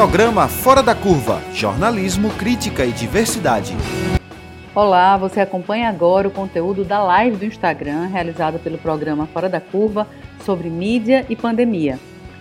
Programa Fora da Curva Jornalismo, Crítica e Diversidade. Olá, você acompanha agora o conteúdo da live do Instagram realizada pelo programa Fora da Curva sobre mídia e pandemia.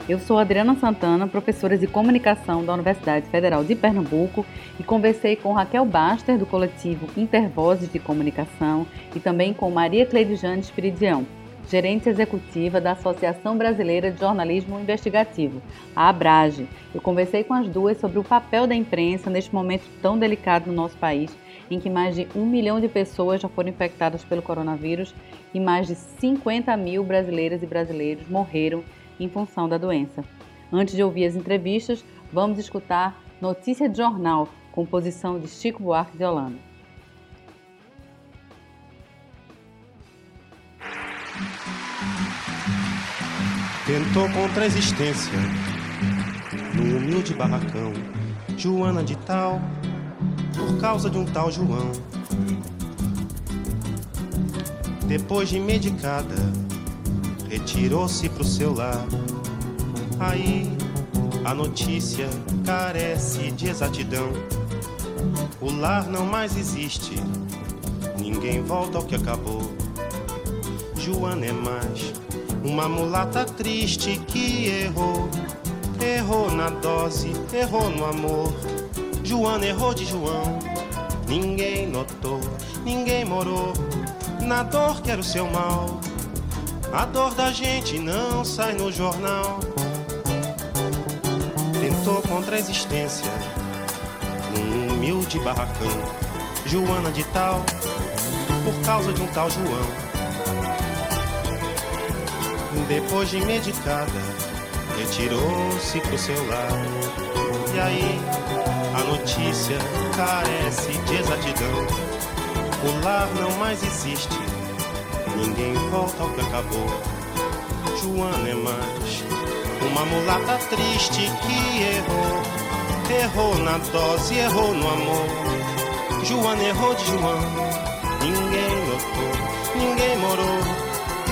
Eu sou Adriana Santana, professora de comunicação da Universidade Federal de Pernambuco e conversei com Raquel Baster, do coletivo Intervozes de Comunicação, e também com Maria Cleide Espiridião, gerente executiva da Associação Brasileira de Jornalismo Investigativo, a ABRAGE. Eu conversei com as duas sobre o papel da imprensa neste momento tão delicado no nosso país, em que mais de um milhão de pessoas já foram infectadas pelo coronavírus e mais de 50 mil brasileiras e brasileiros morreram em função da doença. Antes de ouvir as entrevistas, vamos escutar Notícia de Jornal, composição de Chico Buarque de Holanda. Tentou contra a existência num humilde barracão. Joana de tal, por causa de um tal João. Depois de medicada, retirou-se pro seu lar. Aí a notícia carece de exatidão. O lar não mais existe, ninguém volta ao que acabou. Joana é mais uma mulata triste que errou. Errou na dose, errou no amor. Joana errou de João. Ninguém notou, ninguém morou. Na dor que era o seu mal. A dor da gente não sai no jornal. Tentou contra a existência num humilde barracão. Joana de tal, por causa de um tal João. Depois de medicada, retirou-se pro seu lar. E aí, a notícia carece de exatidão. O lar não mais existe, ninguém volta ao que acabou. Joana é mais uma mulata triste que errou. Errou na dose, errou no amor. Joana errou de João, ninguém notou, ninguém morou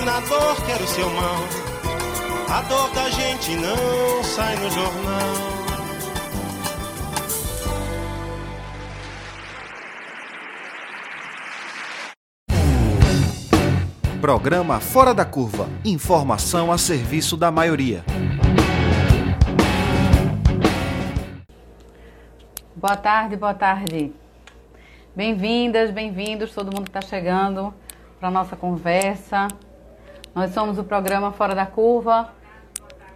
na dor que era o seu mal. A dor da gente não sai no jornal. Programa Fora da Curva. Informação a serviço da maioria. Boa tarde, boa tarde. Bem-vindas, bem-vindos, todo mundo que está chegando para a nossa conversa. Nós somos o programa Fora da Curva.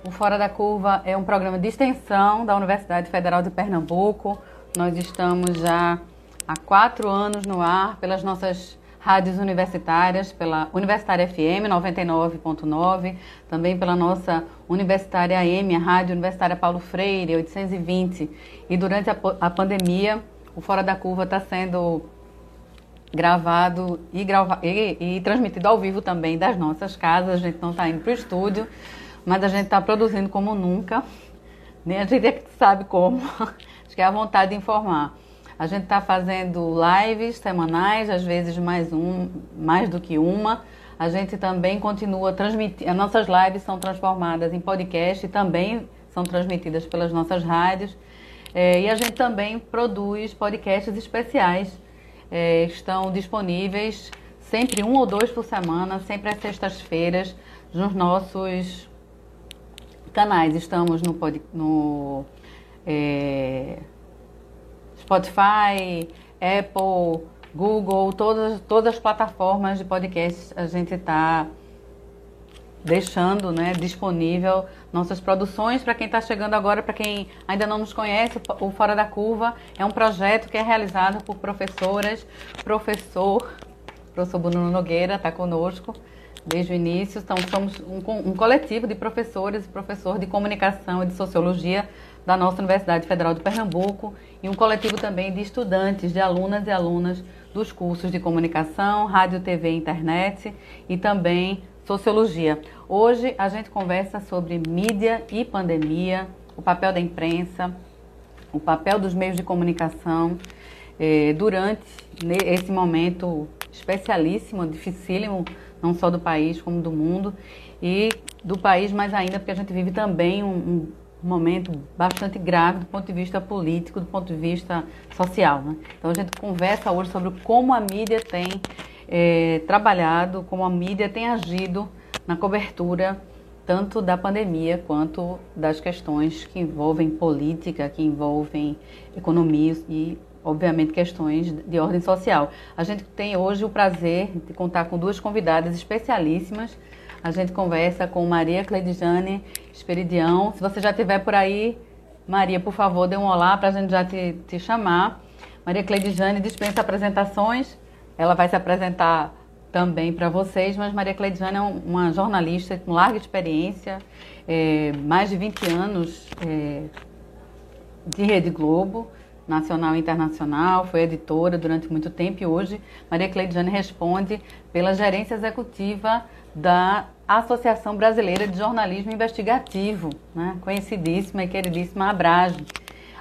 O Fora da Curva é um programa de extensão da Universidade Federal de Pernambuco. Nós estamos já há quatro anos no ar pelas nossas rádios universitárias, pela Universitária FM 99.9, também pela nossa Universitária AM, a Rádio Universitária Paulo Freire 820. E durante a, a pandemia, o Fora da Curva está sendo gravado e, grava e, e, transmitido ao vivo também das nossas casas. A gente não está indo para o estúdio, mas a gente está produzindo como nunca. Nem a gente é que sabe como. Acho que é a vontade de informar. A gente está fazendo lives semanais, às vezes mais um, mais do que uma. A gente também continua transmitindo. As nossas lives são transformadas em podcast e também são transmitidas pelas nossas rádios. É, e a gente também produz podcasts especiais é, estão disponíveis sempre um ou dois por semana, sempre às sextas-feiras, nos nossos canais. Estamos no, no é, Spotify, Apple, Google, todas, todas as plataformas de podcast a gente está deixando né, disponível nossas produções. Para quem está chegando agora, para quem ainda não nos conhece, o Fora da Curva é um projeto que é realizado por professoras, professor, professor Bruno Nogueira está conosco desde o início. Então, somos um, um coletivo de professores e professor de comunicação e de sociologia da nossa Universidade Federal de Pernambuco e um coletivo também de estudantes, de alunas e alunas dos cursos de comunicação, rádio, TV e internet e também Sociologia. Hoje a gente conversa sobre mídia e pandemia, o papel da imprensa, o papel dos meios de comunicação eh, durante esse momento especialíssimo, dificílimo, não só do país como do mundo e do país mais ainda porque a gente vive também um, um, momento bastante grave do ponto de vista político, do ponto de vista social. Né? Então a gente conversa hoje sobre como a mídia tem é, trabalhado, como a mídia tem agido na cobertura tanto da pandemia quanto das questões que envolvem política, que envolvem economia e, obviamente, questões de ordem social. A gente tem hoje o prazer de contar com duas convidadas especialíssimas. A gente conversa com Maria Cleidjane Esperidião. Se você já estiver por aí, Maria, por favor, dê um olá para a gente já te, te chamar. Maria Cleidjane dispensa apresentações. Ela vai se apresentar também para vocês, mas Maria Cleidiane é uma jornalista com larga experiência, é, mais de 20 anos é, de Rede Globo, nacional e internacional, foi editora durante muito tempo e hoje Maria Cleidiane responde pela gerência executiva da Associação Brasileira de Jornalismo Investigativo, né? conhecidíssima e queridíssima Abrage.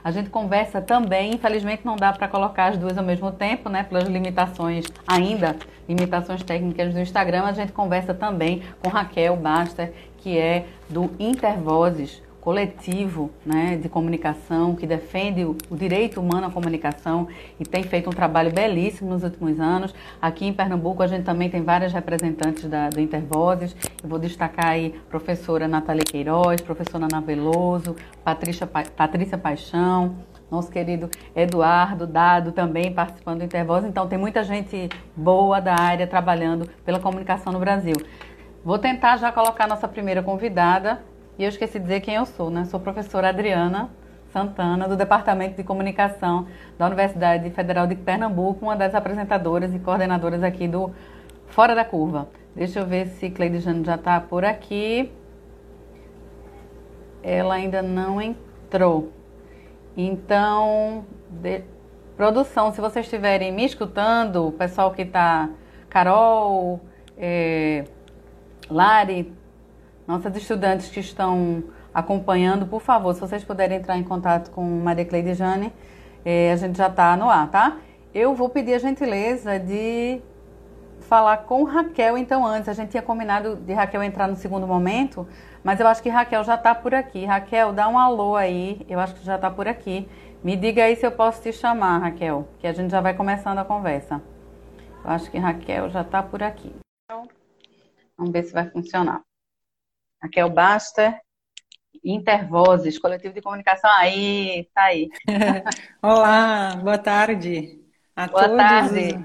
A gente conversa também, infelizmente não dá para colocar as duas ao mesmo tempo, né, pelas limitações ainda, limitações técnicas do Instagram, a gente conversa também com Raquel Baster, que é do Intervozes, coletivo né, de comunicação que defende o, direito humano à comunicação e tem feito um trabalho belíssimo nos últimos anos. Aqui em Pernambuco a gente também tem várias representantes da, do Intervozes. Eu vou destacar aí professora Natália Queiroz, professora Ana Veloso, Patrícia, Patrícia Paixão, nosso querido Eduardo Dado também participando do Intervoz. Então tem muita gente boa da área trabalhando pela comunicação no Brasil. Vou tentar já colocar nossa primeira convidada, e eu esqueci de dizer quem eu sou, né? Sou professora Adriana Santana, do Departamento de Comunicação da Universidade Federal de Pernambuco, uma das apresentadoras e coordenadoras aqui do Fora da Curva. Deixa eu ver se Cleide Jane já está por aqui. Ela ainda não entrou. Então, de... produção, se vocês estiverem me escutando, o pessoal que está, Carol, é... Lari, nossas estudantes que estão acompanhando, por favor, se vocês puderem entrar em contato com Maria Cleide Jane, é, a gente já está no ar, tá? Eu vou pedir a gentileza de falar com Raquel, então, antes. A gente tinha combinado de Raquel entrar no segundo momento, mas eu acho que Raquel já está por aqui. Raquel, dá um alô aí, eu acho que já está por aqui. Me diga aí se eu posso te chamar, Raquel, que a gente já vai começando a conversa. Eu acho que Raquel já está por aqui. Vamos ver se vai funcionar. Raquel Basta, Intervozes, coletivo de comunicação. Aí, tá aí. Olá, boa tarde a boa todos. tarde.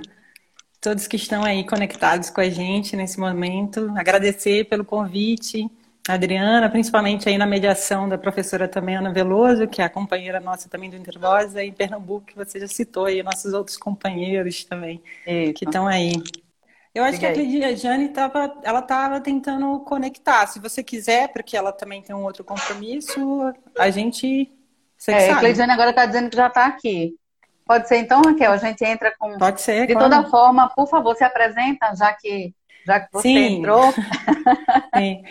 Todos que estão aí conectados com a gente nesse momento. Agradecer pelo convite, Adriana, principalmente aí na mediação da professora também Ana Veloso, que é a companheira nossa também do Intervoz, aí em Pernambuco, que você já citou aí, nossos outros companheiros também, Eita. que estão aí. Eu acho que a Cleidia Jane tava, ela estava tentando conectar. Se você quiser, porque ela também tem um outro compromisso, a gente. Você é, a Cleidiane agora está dizendo que já está aqui. Pode ser então, Raquel? A gente entra com. Pode ser. De claro. toda forma, por favor, se apresenta, já que, já que você Sim. entrou. Sim.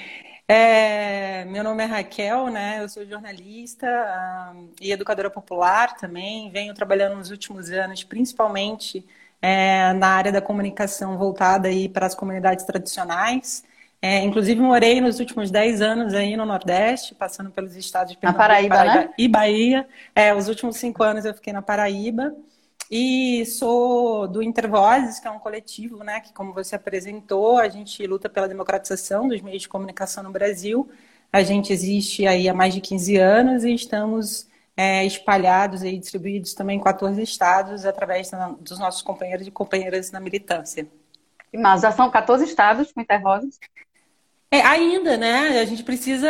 É, meu nome é Raquel, né? Eu sou jornalista um, e educadora popular também. Venho trabalhando nos últimos anos, principalmente é, na área da comunicação voltada aí para as comunidades tradicionais. É, inclusive, morei nos últimos 10 anos aí no Nordeste, passando pelos estados de Pernambuco Paraíba, Paraíba né? e Bahia. É, os últimos cinco anos eu fiquei na Paraíba. E sou do Intervozes, que é um coletivo, né, que como você apresentou, a gente luta pela democratização dos meios de comunicação no Brasil. A gente existe aí há mais de 15 anos e estamos é, espalhados e distribuídos também em 14 estados através dos nossos companheiros e companheiras na militância. Mas já são 14 estados com intervozes? É, ainda, né? A gente precisa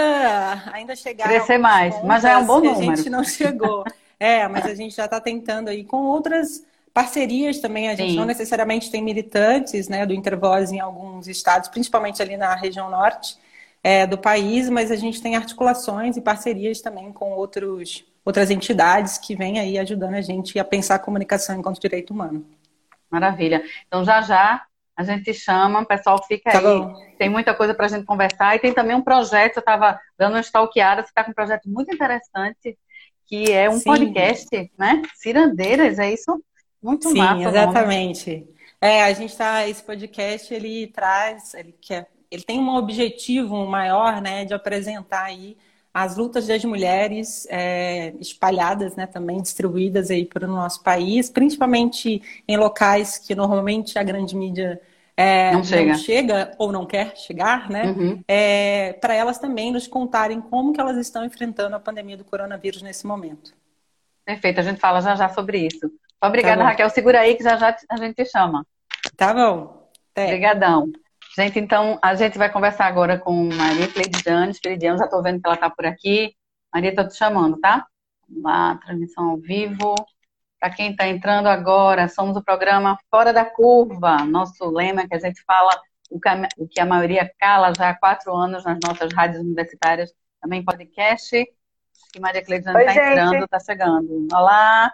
ainda chegar. Crescer mais, mas já é um bom número. A gente não chegou. é, mas a gente já está tentando aí com outras parcerias também. A gente Sim. não necessariamente tem militantes né, do Intervoz em alguns estados, principalmente ali na região norte é, do país, mas a gente tem articulações e parcerias também com outros outras entidades que vêm aí ajudando a gente a pensar a comunicação enquanto direito humano. Maravilha. Então, já já a gente chama, o pessoal fica tá aí. Bom. Tem muita coisa para a gente conversar. E tem também um projeto, eu estava dando uma stalkeada, você está com um projeto muito interessante, que é um Sim. podcast, né? Cirandeiras, é isso? Muito Sim, massa. Exatamente. É, a gente está, esse podcast, ele traz, ele quer, ele tem um objetivo maior, né, de apresentar aí as lutas das mulheres é, espalhadas, né, também distribuídas aí para o nosso país, principalmente em locais que normalmente a grande mídia é, não, chega. não, chega. ou não quer chegar, né? Uhum. É, para elas também nos contarem como que elas estão enfrentando a pandemia do coronavírus nesse momento. Perfeito, a gente fala já já sobre isso. Obrigada, tá Raquel. Segura aí que já já a gente te chama. Tá bom. Obrigadão. Gente, então, a gente vai conversar agora com Maria Cleidiane Esperidiano. Já estou vendo que ela está por aqui. Maria, estou te chamando, tá? Vamos lá, transmissão ao vivo. Para quem está entrando agora, somos o programa Fora da Curva. Nosso lema é que a gente fala o que a, a maioria cala já há quatro anos nas nossas rádios universitárias, também podcast. E Maria Cleidiane está entrando, está chegando. Olá!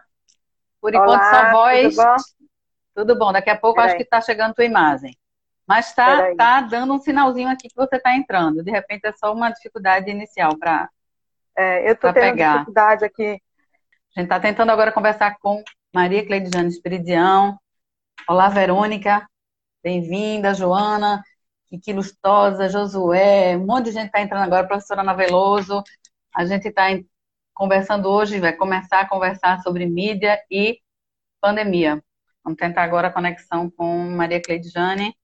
Por enquanto, Olá, só voz. Tudo bom? Tudo bom. Daqui a pouco acho que está chegando tua imagem. Mas está tá dando um sinalzinho aqui que você está entrando. De repente é só uma dificuldade inicial para é, Eu estou tendo pegar. dificuldade aqui. A gente está tentando agora conversar com Maria Cleidiane Esperidião. Olá, Verônica. Bem-vinda, Joana. Kiki Lustosa, Josué. Um monte de gente está entrando agora. Professora Ana Veloso. A gente está conversando hoje, vai começar a conversar sobre mídia e pandemia. Vamos tentar agora a conexão com Maria Cleidiane.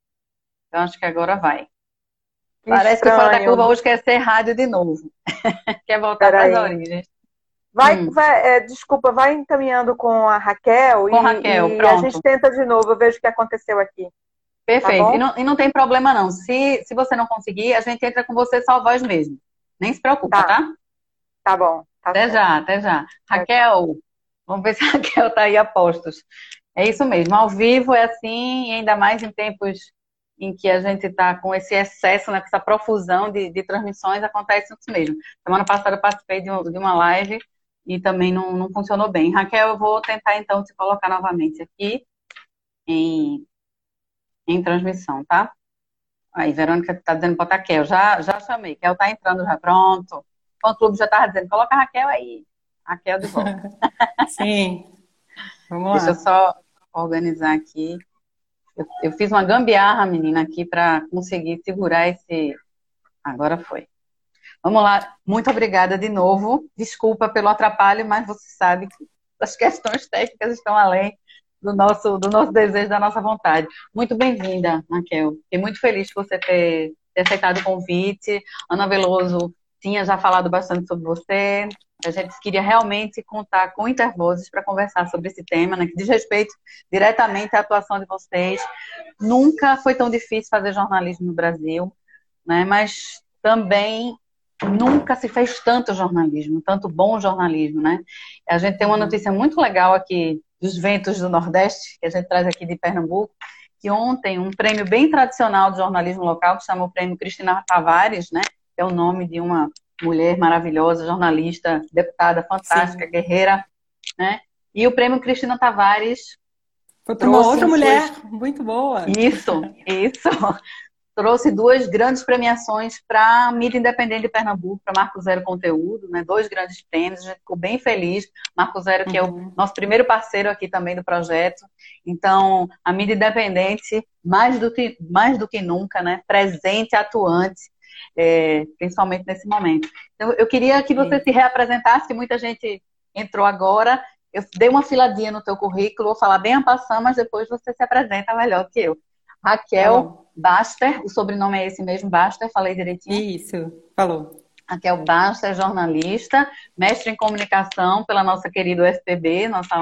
Eu acho que agora vai. Que Parece estranho. que o Fora da Curva hoje quer ser rádio de novo. quer voltar para as origens. Vai, hum. vai é, desculpa, vai encaminhando com a Raquel com e, Raquel, e a gente tenta de novo, eu vejo o que aconteceu aqui. Perfeito. Tá e, não, e, não, tem problema não. Se, se você não conseguir, a gente entra com você só voz mesmo. Nem se preocupa, tá? Tá, tá bom. Tá até já, até já. Raquel, vamos ver se a Raquel tá aí a postos. É isso mesmo. Ao vivo é assim, e ainda mais em tempos em que a gente está com esse excesso, né, com essa profusão de, de, transmissões, acontece isso mesmo. Semana passada eu participei de, um, de uma live e também não, não, funcionou bem. Raquel, eu vou tentar então te colocar novamente aqui em, em transmissão, tá? Aí, Verônica está dizendo para Raquel, já, já chamei, Raquel está entrando já, pronto. O clube já estava dizendo, coloca a Raquel aí. Raquel de volta. Sim. Vamos Deixa lá. eu só organizar aqui. Eu, eu fiz uma gambiarra, menina, aqui para conseguir segurar esse. Agora foi. Vamos lá. Muito obrigada de novo. Desculpa pelo atrapalho, mas você sabe que as questões técnicas estão além do nosso, do nosso desejo, da nossa vontade. Muito bem-vinda, Raquel. Fiquei muito feliz de você ter, ter aceitado o convite. Ana Veloso tinha já falado bastante sobre você. A gente queria realmente contar com Intervozes para conversar sobre esse tema, né, que diz respeito diretamente à atuação de vocês. Nunca foi tão difícil fazer jornalismo no Brasil, né, mas também nunca se fez tanto jornalismo, tanto bom jornalismo, né? A gente tem uma notícia muito legal aqui dos ventos do Nordeste, que a gente traz aqui de Pernambuco, que ontem um prêmio bem tradicional de jornalismo local, que chama o Prêmio Cristina Tavares, né? É o nome de uma mulher maravilhosa, jornalista, deputada fantástica, Sim. guerreira, né? E o prêmio Cristina Tavares foi para uma outra mulher muito boa. Isso, isso. trouxe duas grandes premiações para a mídia independente de Pernambuco, para Marco Zero Conteúdo, né? Dois grandes prêmios, a gente ficou bem feliz. Marco Zero, que uhum. é o uhum. nosso primeiro parceiro aqui também do projeto. Então, a mídia independente, mais do que, mais do que nunca, né? Presente, atuante é, principalmente nesse momento. Então, eu queria que você Sim. se reapresentasse, que muita gente entrou agora. Eu dei uma filadinha no teu currículo, vou falar bem a passão, mas depois você se apresenta melhor que eu. Raquel tá Baster, o sobrenome é esse mesmo, Baster, falei direitinho? Isso, falou. Raquel Baster, jornalista, mestre em comunicação pela nossa querida UFPB, nossa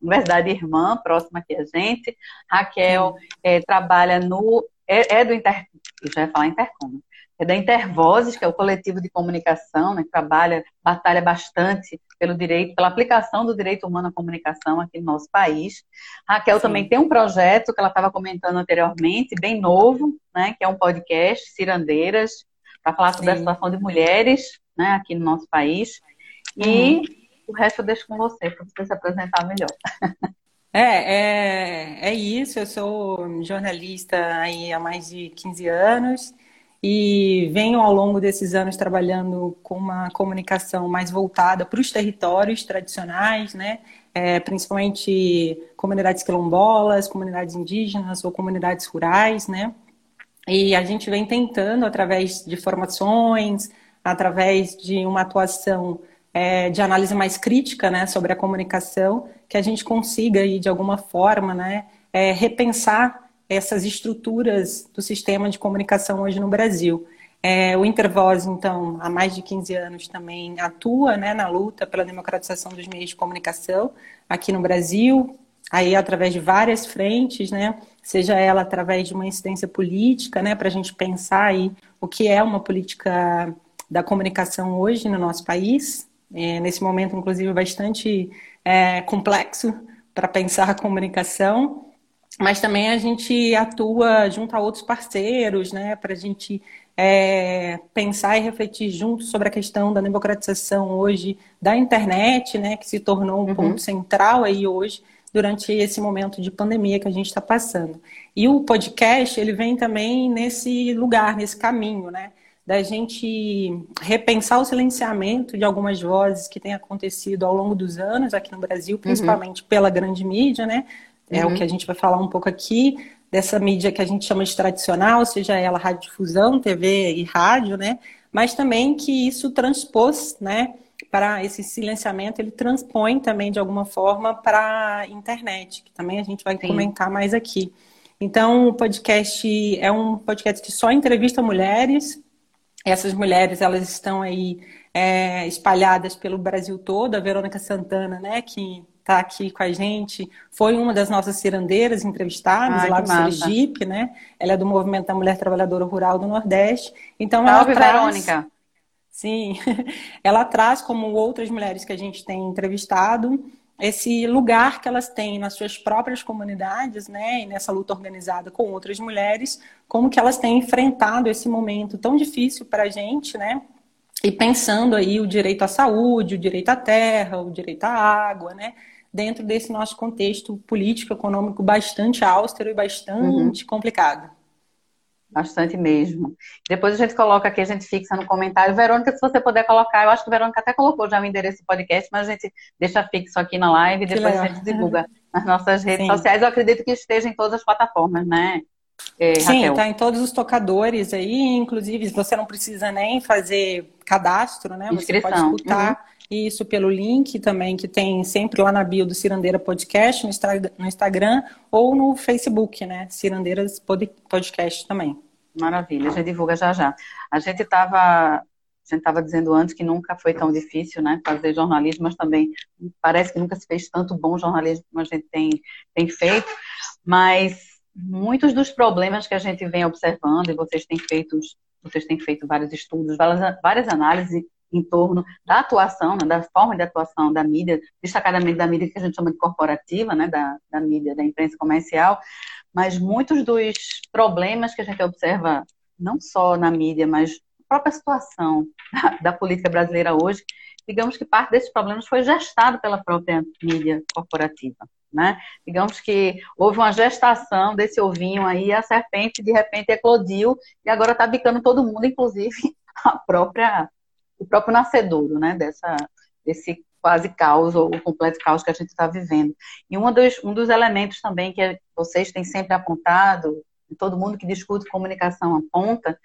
Universidade Irmã, próxima aqui a gente. Raquel é, trabalha no. É, é do Inter. Eu já ia falar Intercom é da Intervozes, que é o coletivo de comunicação, né, que trabalha, batalha bastante pelo direito, pela aplicação do direito humano à comunicação aqui no nosso país. Raquel Sim. também tem um projeto que ela estava comentando anteriormente, bem novo, né, que é um podcast, Cirandeiras, para falar sobre Sim. a situação de mulheres né, aqui no nosso país. E uhum. o resto eu deixo com você, para você se apresentar melhor. É, é, é isso. Eu sou jornalista aí há mais de 15 anos e venho ao longo desses anos trabalhando com uma comunicação mais voltada para os territórios tradicionais, né? É, principalmente comunidades quilombolas, comunidades indígenas ou comunidades rurais, né? E a gente vem tentando, através de formações, através de uma atuação é, de análise mais crítica né, sobre a comunicação, que a gente consiga, aí, de alguma forma, né, é, repensar essas estruturas do sistema de comunicação hoje no Brasil. É, o Intervoz, então, há mais de 15 anos também atua né, na luta pela democratização dos meios de comunicação aqui no Brasil, aí através de várias frentes, né, seja ela através de uma incidência política, né, para a gente pensar aí o que é uma política da comunicação hoje no nosso país, é, nesse momento, inclusive, bastante é, complexo para pensar a comunicação, mas também a gente atua junto a outros parceiros, né, para a gente é, pensar e refletir junto sobre a questão da democratização hoje da internet, né, que se tornou um uhum. ponto central aí hoje durante esse momento de pandemia que a gente está passando. E o podcast ele vem também nesse lugar, nesse caminho, né, da gente repensar o silenciamento de algumas vozes que tem acontecido ao longo dos anos aqui no Brasil, uhum. principalmente uhum. pela grande mídia, né? É uhum. o que a gente vai falar um pouco aqui, dessa mídia que a gente chama de tradicional, seja ela radiodifusão, TV e rádio, né? Mas também que isso transpôs, né? Para esse silenciamento, ele transpõe também de alguma forma para a internet, que também a gente vai Sim. comentar mais aqui. Então, o podcast é um podcast que só entrevista mulheres, essas mulheres, elas estão aí é, espalhadas pelo Brasil todo. A Verônica Santana, né, que está aqui com a gente, foi uma das nossas cirandeiras entrevistadas Ai, lá do Sergipe, né? Ela é do Movimento da Mulher Trabalhadora Rural do Nordeste. Então, Salve, ela traz... Verônica! Sim, ela traz, como outras mulheres que a gente tem entrevistado, esse lugar que elas têm nas suas próprias comunidades, né, e nessa luta organizada com outras mulheres, como que elas têm enfrentado esse momento tão difícil para a gente, né, e pensando aí o direito à saúde, o direito à terra, o direito à água, né, dentro desse nosso contexto político, econômico bastante austero e bastante uhum. complicado. Bastante mesmo. Depois a gente coloca aqui, a gente fixa no comentário. Verônica, se você puder colocar, eu acho que a Verônica até colocou já o endereço do podcast, mas a gente deixa fixo aqui na live e depois a gente divulga nas nossas redes Sim. sociais. Eu acredito que esteja em todas as plataformas, né? É, Sim, está em todos os tocadores aí, inclusive você não precisa nem fazer cadastro, né? Inscrição. Você pode escutar uhum. Isso pelo link também, que tem sempre lá na bio do Cirandeira Podcast, no Instagram ou no Facebook, né? Cirandeiras Podcast também. Maravilha, a gente divulga já já. A gente estava a gente estava dizendo antes que nunca foi tão difícil né, fazer jornalismo, mas também parece que nunca se fez tanto bom jornalismo como a gente tem, tem feito. Mas muitos dos problemas que a gente vem observando, e vocês têm feito, vocês têm feito vários estudos, várias, várias análises em torno da atuação, né, da forma de atuação da mídia, destacadamente da mídia que a gente chama de corporativa, né, da, da mídia, da imprensa comercial, mas muitos dos problemas que a gente observa, não só na mídia, mas a própria situação da, da política brasileira hoje, digamos que parte desses problemas foi gestado pela própria mídia corporativa. Né? Digamos que houve uma gestação desse ovinho aí, a serpente de repente eclodiu e agora está bicando todo mundo, inclusive a própria, o próprio nascedouro, né? Dessa, desse quase caos ou completo caos que a gente está vivendo. E um dos, um dos elementos também que vocês têm sempre apontado, todo mundo que discute comunicação aponta,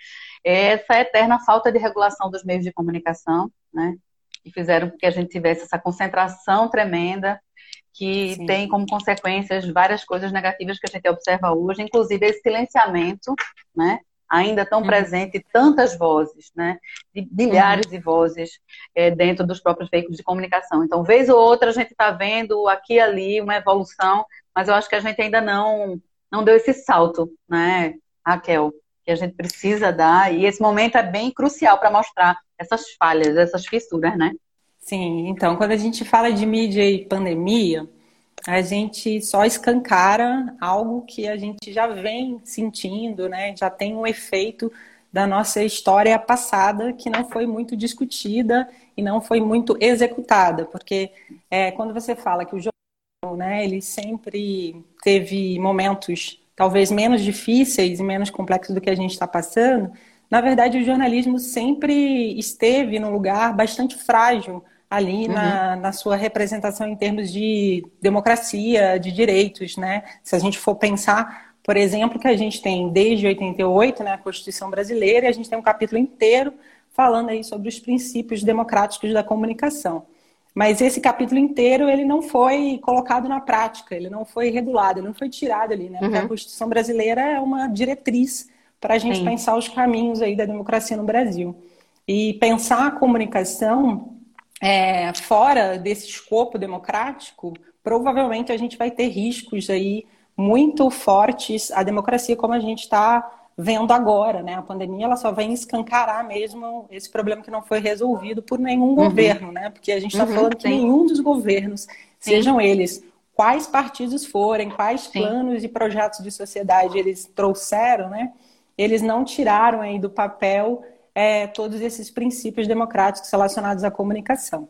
é essa eterna falta de regulação dos meios de comunicação, né? Que fizeram com que a gente tivesse essa concentração tremenda que Sim. tem como consequências várias coisas negativas que a gente observa hoje, inclusive esse silenciamento, né? Ainda tão uhum. presente tantas vozes, né? De milhares uhum. de vozes é, dentro dos próprios veículos de comunicação. Então, vez ou outra, a gente está vendo aqui e ali uma evolução, mas eu acho que a gente ainda não, não deu esse salto, né, Raquel? Que a gente precisa dar, e esse momento é bem crucial para mostrar essas falhas, essas fissuras, né? Sim, então, quando a gente fala de mídia e pandemia, a gente só escancara algo que a gente já vem sentindo, né? Já tem um efeito da nossa história passada que não foi muito discutida e não foi muito executada, porque é, quando você fala que o jornalismo, né, ele sempre teve momentos talvez menos difíceis e menos complexos do que a gente está passando, na verdade o jornalismo sempre esteve num lugar bastante frágil ali uhum. na, na sua representação em termos de democracia, de direitos, né? Se a gente for pensar, por exemplo, que a gente tem desde 88, né, a Constituição brasileira, e a gente tem um capítulo inteiro falando aí sobre os princípios democráticos da comunicação. Mas esse capítulo inteiro ele não foi colocado na prática, ele não foi regulado, ele não foi tirado ali, né? Porque a uhum. Constituição brasileira é uma diretriz para a gente Sim. pensar os caminhos aí da democracia no Brasil. E pensar a comunicação é, fora desse escopo democrático, provavelmente a gente vai ter riscos aí muito fortes à democracia como a gente está vendo agora, né? A pandemia ela só vem escancarar mesmo esse problema que não foi resolvido por nenhum uhum. governo, né? Porque a gente está uhum, falando que nenhum dos governos, sim. sejam eles quais partidos forem, quais sim. planos e projetos de sociedade eles trouxeram, né? Eles não tiraram aí do papel é, todos esses princípios democráticos relacionados à comunicação.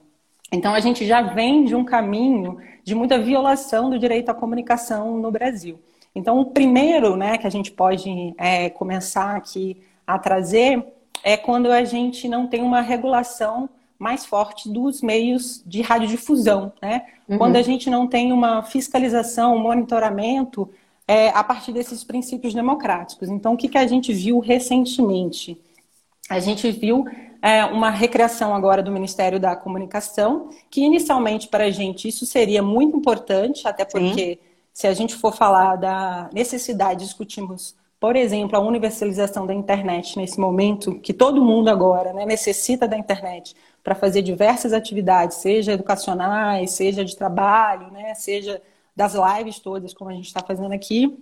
Então a gente já vem de um caminho de muita violação do direito à comunicação no Brasil. Então, o primeiro né, que a gente pode é, começar aqui a trazer é quando a gente não tem uma regulação mais forte dos meios de radiodifusão, né? Uhum. Quando a gente não tem uma fiscalização, um monitoramento é, a partir desses princípios democráticos. Então, o que, que a gente viu recentemente? A gente viu é, uma recriação agora do Ministério da Comunicação, que inicialmente para a gente isso seria muito importante, até porque Sim se a gente for falar da necessidade, discutimos, por exemplo, a universalização da internet nesse momento, que todo mundo agora né, necessita da internet para fazer diversas atividades, seja educacionais, seja de trabalho, né, seja das lives todas, como a gente está fazendo aqui,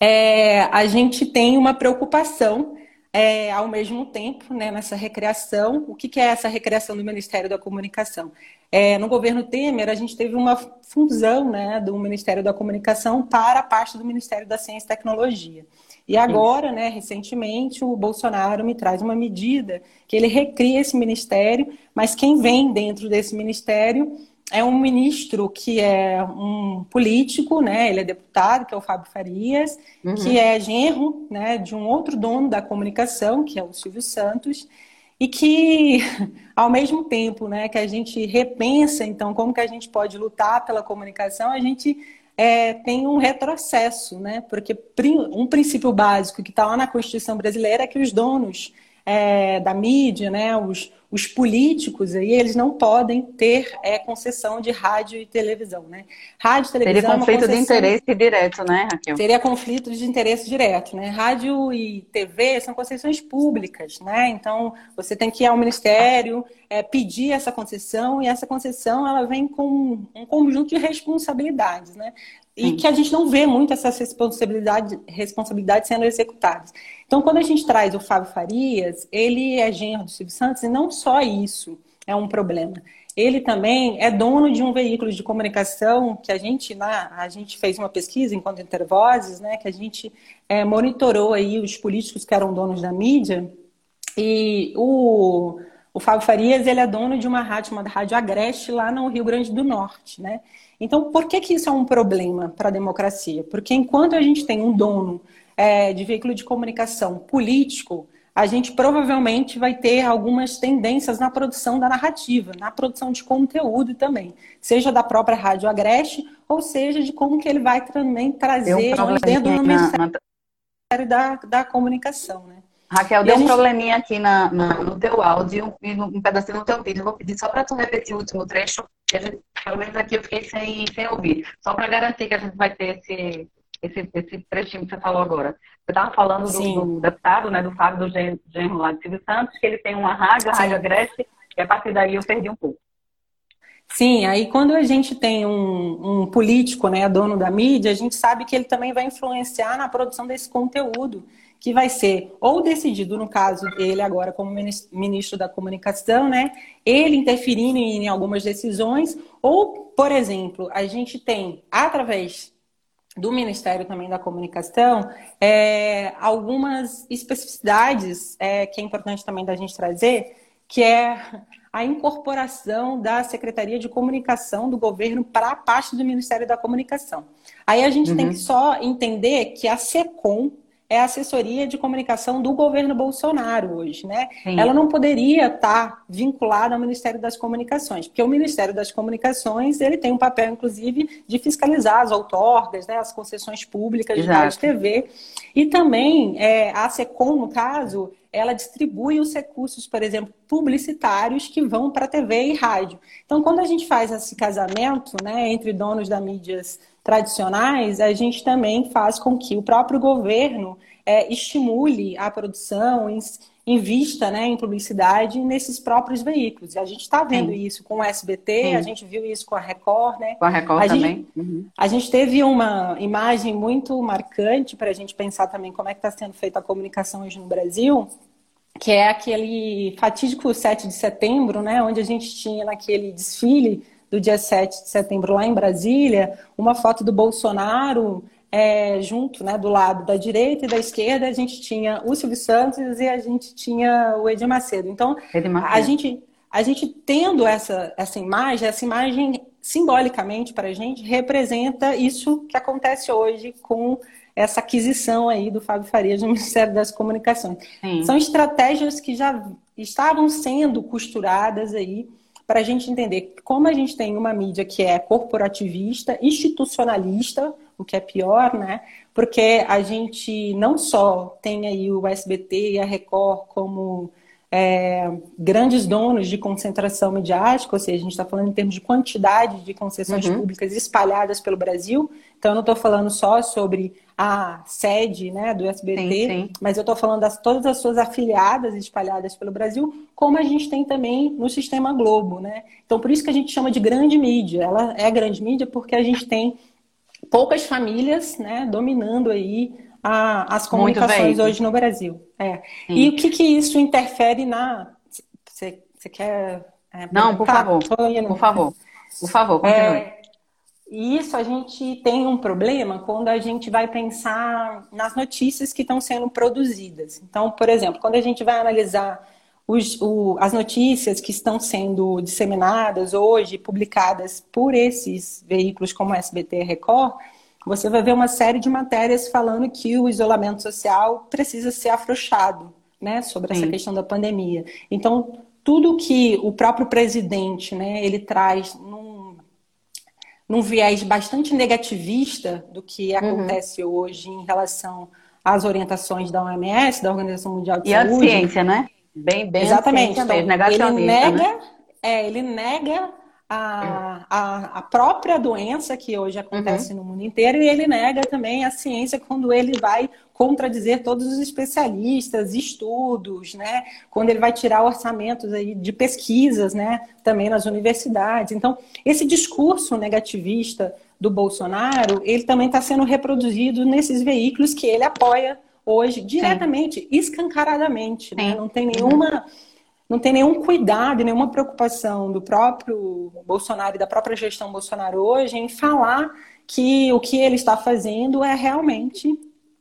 é, a gente tem uma preocupação é, ao mesmo tempo né, nessa recreação. O que, que, é essa recreação do Ministério da Comunicação? É, no governo Temer, a gente teve uma fusão né, do Ministério da Comunicação para a parte do Ministério da Ciência e Tecnologia. E agora, né, recentemente, o Bolsonaro me traz uma medida que ele recria esse ministério, mas quem vem dentro desse ministério é um ministro que é um político, né? Ele é deputado, que é o Fábio Farias, uhum. que é genro, né, de um outro dono da comunicação, que é o Silvio Santos, e que, ao mesmo tempo né, que a gente repensa, então, como que a gente pode lutar pela comunicação, a gente é, tem um retrocesso, né? Porque um princípio básico que está lá na Constituição brasileira é que os donos é, da mídia, né, os, os políticos aí, eles não podem ter é, concessão de rádio e televisão, né? Rádio e televisão Seria conflito é concessão... de interesse direto, né, Raquel? Seria conflito de interesse direto, né? Rádio e TV são concessões públicas, né? Então, você tem que ir ao Ministério, é, pedir essa concessão, e essa concessão, ela vem com um conjunto de responsabilidades, né? E que a gente não vê muito essas responsabilidades, responsabilidades sendo executadas. Então, quando a gente traz o Fábio Farias, ele é genro do Silvio Santos, e não só isso é um problema. Ele também é dono de um veículo de comunicação que a gente lá, a gente fez uma pesquisa enquanto Intervozes, né, que a gente é, monitorou aí os políticos que eram donos da mídia, e o, o Fábio Farias, ele é dono de uma rádio chamada Rádio Agreste, lá no Rio Grande do Norte, né? Então, por que, que isso é um problema para a democracia? Porque enquanto a gente tem um dono é, de veículo de comunicação político, a gente provavelmente vai ter algumas tendências na produção da narrativa, na produção de conteúdo também, seja da própria Rádio Agreste, ou seja, de como que ele vai também trazer um dentro do Ministério na... da, da Comunicação, né? Raquel, deu um probleminha aqui na, na, no teu áudio e no, um pedacinho do teu vídeo. Eu vou pedir só para tu repetir o último trecho, que gente, pelo menos aqui eu fiquei sem, sem ouvir. Só para garantir que a gente vai ter esse, esse, esse trechinho que você falou agora. Você estava falando do, do, deputado, né, do Fábio do Genro lá de Silvio Santos, que ele tem uma rádio, a Rádio Agreste, e a partir daí eu perdi um pouco. Sim, aí quando a gente tem um, um, político, né, dono da mídia, a gente sabe que ele também vai influenciar na produção desse conteúdo que vai ser ou decidido, no caso dele agora como ministro da comunicação, né, ele interferindo em algumas decisões, ou, por exemplo, a gente tem, através do Ministério também da Comunicação, é, algumas especificidades é, que é importante também da gente trazer, que é a incorporação da Secretaria de Comunicação do governo para a parte do Ministério da Comunicação. Aí a gente uhum. tem que só entender que a SECOM, é a assessoria de comunicação do governo Bolsonaro hoje, né? Sim. Ela não poderia estar vinculada ao Ministério das Comunicações, porque o Ministério das Comunicações ele tem um papel, inclusive, de fiscalizar as outorgas, né, as concessões públicas de rádio TV. E também é, a SECOM, no caso, ela distribui os recursos, por exemplo, publicitários que vão para TV e rádio. Então, quando a gente faz esse casamento né, entre donos das mídias tradicionais, a gente também faz com que o próprio governo é, estimule a produção, invista né, em publicidade nesses próprios veículos. E a gente está vendo Sim. isso com o SBT, Sim. a gente viu isso com a Record, né? Com a Record a também. Gente, uhum. A gente teve uma imagem muito marcante para a gente pensar também como é que está sendo feita a comunicação hoje no Brasil, que é aquele fatídico 7 de setembro, né? Onde a gente tinha naquele desfile do dia 7 de setembro lá em Brasília, uma foto do Bolsonaro é, junto, né, do lado da direita e da esquerda, a gente tinha o Silvio Santos e a gente tinha o Edir Macedo. Então, Macedo. a gente a gente tendo essa, essa imagem, essa imagem simbolicamente para a gente representa isso que acontece hoje com essa aquisição aí do Fábio Farias no Ministério das Comunicações. Sim. São estratégias que já estavam sendo costuradas aí para a gente entender como a gente tem uma mídia que é corporativista, institucionalista, o que é pior, né? Porque a gente não só tem aí o SBT e a Record como é, grandes donos de concentração midiática, ou seja, a gente está falando em termos de quantidade de concessões uhum. públicas espalhadas pelo Brasil. Então, eu não estou falando só sobre a sede né, do SBT, sim, sim. mas eu estou falando das todas as suas afiliadas espalhadas pelo Brasil, como a gente tem também no sistema Globo. Né? Então, por isso que a gente chama de grande mídia. Ela é grande mídia porque a gente tem poucas famílias né, dominando aí a, as comunicações hoje no Brasil. É. E o que, que isso interfere na. Você, quer. É, Não, por favor. Por favor. Por favor, continue. É, isso a gente tem um problema quando a gente vai pensar nas notícias que estão sendo produzidas. Então, por exemplo, quando a gente vai analisar os, o, as notícias que estão sendo disseminadas hoje, publicadas por esses veículos como SBT e Record, você vai ver uma série de matérias falando que o isolamento social precisa ser afrouxado, né, sobre Sim. essa questão da pandemia. Então, tudo que o próprio presidente, né, ele traz num, num viés bastante negativista do que uhum. acontece uhum. hoje em relação às orientações da OMS, da Organização Mundial de e Saúde. E a ciência, né? Bem, bem Exatamente. Então, ele nega, né? é, ele nega a, a, a, própria doença que hoje acontece uhum. no mundo inteiro e ele nega também a ciência quando ele vai contradizer todos os especialistas, estudos, né? Quando ele vai tirar orçamentos aí de pesquisas, né? Também nas universidades. Então, esse discurso negativista do Bolsonaro, ele também está sendo reproduzido nesses veículos que ele apoia hoje diretamente, Sim. escancaradamente, né? Não tem nenhuma não tem nenhum cuidado, nenhuma preocupação do próprio Bolsonaro e da própria gestão Bolsonaro hoje em falar que o que ele está fazendo é realmente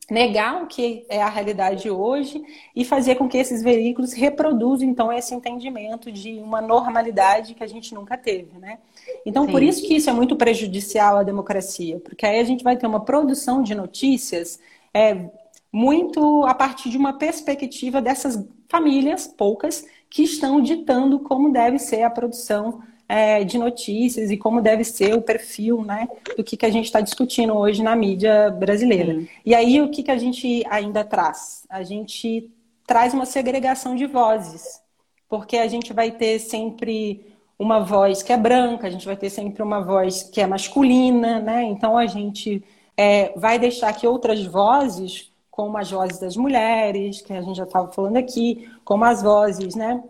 negar o que é a realidade hoje e fazer com que esses veículos reproduzam então esse entendimento de uma normalidade que a gente nunca teve, né? Então Sim. por isso que isso é muito prejudicial à democracia, porque aí a gente vai ter uma produção de notícias é, muito a partir de uma perspectiva dessas famílias, poucas, que estão ditando como deve ser a produção é, de notícias e como deve ser o perfil né, do que, que a gente está discutindo hoje na mídia brasileira. Sim. E aí, o que, que a gente ainda traz? A gente traz uma segregação de vozes, porque a gente vai ter sempre uma voz que é branca, a gente vai ter sempre uma voz que é masculina, né? Então, a gente é, vai deixar que outras vozes como as vozes das mulheres, que a gente já estava falando aqui, como as vozes né,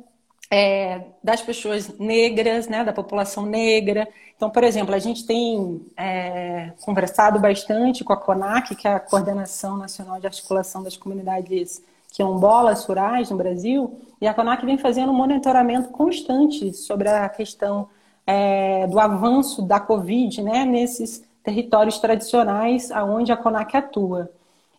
é, das pessoas negras, né, da população negra. Então, por exemplo, a gente tem é, conversado bastante com a CONAC, que é a Coordenação Nacional de Articulação das Comunidades Quilombolas Rurais no Brasil, e a CONAC vem fazendo um monitoramento constante sobre a questão é, do avanço da Covid né, nesses territórios tradicionais aonde a CONAC atua.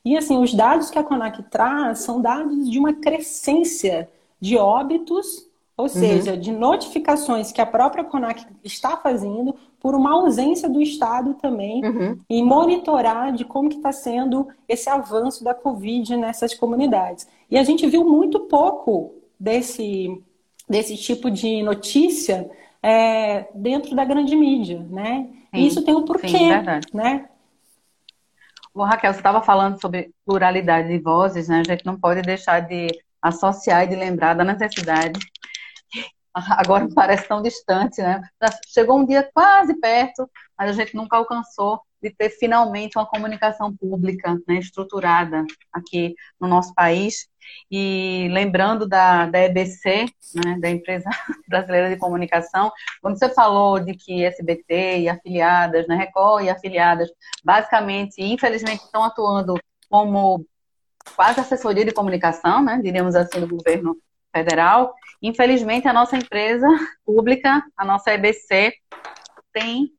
E assim, os dados que a CONAC traz são dados de uma crescência de óbitos, ou uhum. seja, de notificações que a própria CONAC está fazendo por uma ausência do Estado também uhum. e monitorar de como que está sendo esse avanço da Covid nessas comunidades. E a gente viu muito pouco desse, desse tipo de notícia é, dentro da grande mídia, né? Sim, e isso tem um porquê, sim, né? Bom, Raquel, você estava falando sobre pluralidade de vozes, né? A gente não pode deixar de associar e de lembrar da necessidade. Agora parece tão distante, né? Chegou um dia quase perto, mas a gente nunca alcançou de ter finalmente uma comunicação pública né, estruturada aqui no nosso país. E lembrando da, da EBC, né, da Empresa Brasileira de Comunicação, quando você falou de que SBT e afiliadas, né, Record e afiliadas, basicamente, infelizmente, estão atuando como quase assessoria de comunicação, né, diríamos assim, do governo federal. Infelizmente, a nossa empresa pública, a nossa EBC, tem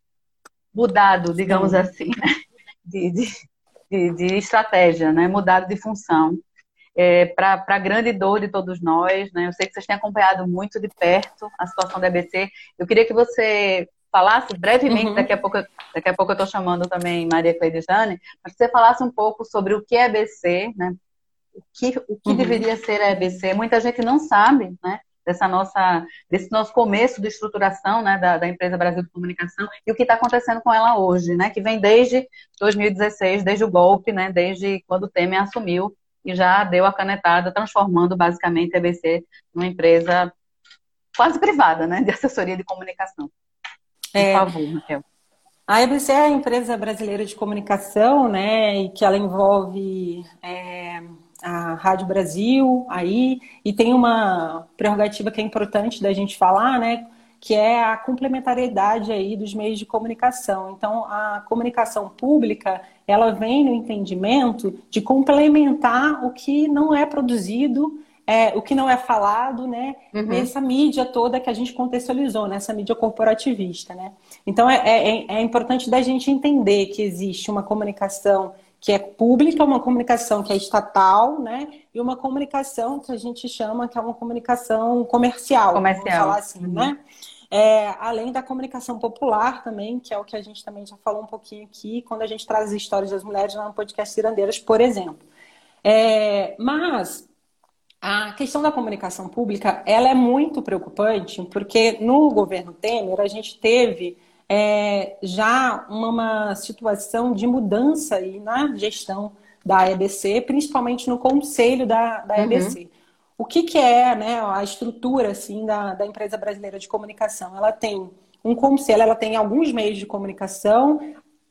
mudado, digamos assim, né, de, de, de, de estratégia, né, mudado de função é, para a grande dor de todos nós. Né? Eu sei que vocês têm acompanhado muito de perto a situação da EBC. Eu queria que você falasse brevemente, uhum. daqui, a pouco, daqui a pouco eu estou chamando também Maria Cleidejane, mas que você falasse um pouco sobre o que é EBC, né? o que, o que uhum. deveria ser a EBC. Muita gente não sabe, né? Dessa nossa, desse nosso começo de estruturação né, da, da empresa Brasil de Comunicação e o que está acontecendo com ela hoje, né, que vem desde 2016, desde o golpe, né, desde quando o Temer assumiu e já deu a canetada, transformando basicamente a EBC numa empresa quase privada, né, de assessoria de comunicação. Por é, favor, Raquel. A EBC é a empresa brasileira de comunicação, né, e que ela envolve é, a Rádio Brasil aí, e tem uma prerrogativa que é importante da gente falar, né, que é a complementariedade aí dos meios de comunicação. Então, a comunicação pública, ela vem no entendimento de complementar o que não é produzido, é, o que não é falado, né, uhum. nessa mídia toda que a gente contextualizou, nessa mídia corporativista, né. Então, é, é, é importante da gente entender que existe uma comunicação que é pública, uma comunicação que é estatal, né? E uma comunicação que a gente chama que é uma comunicação comercial. Comercial. Vamos falar assim, uhum. né? É, além da comunicação popular também, que é o que a gente também já falou um pouquinho aqui, quando a gente traz as histórias das mulheres no podcast Cirandeiras, por exemplo. É, mas a questão da comunicação pública, ela é muito preocupante, porque no governo Temer a gente teve é, já uma situação de mudança aí na gestão da EBC, principalmente no conselho da, da EBC. O que, que é né, a estrutura assim, da, da empresa brasileira de comunicação? Ela tem um conselho, ela tem alguns meios de comunicação,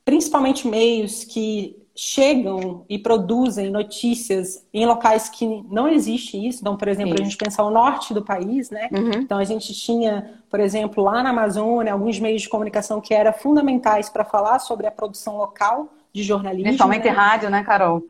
principalmente meios que chegam e produzem notícias em locais que não existe isso. Então, por exemplo, a gente pensar o norte do país, né? Uhum. Então, a gente tinha, por exemplo, lá na Amazônia, alguns meios de comunicação que eram fundamentais para falar sobre a produção local de jornalismo. Principalmente né? rádio, né, Carol?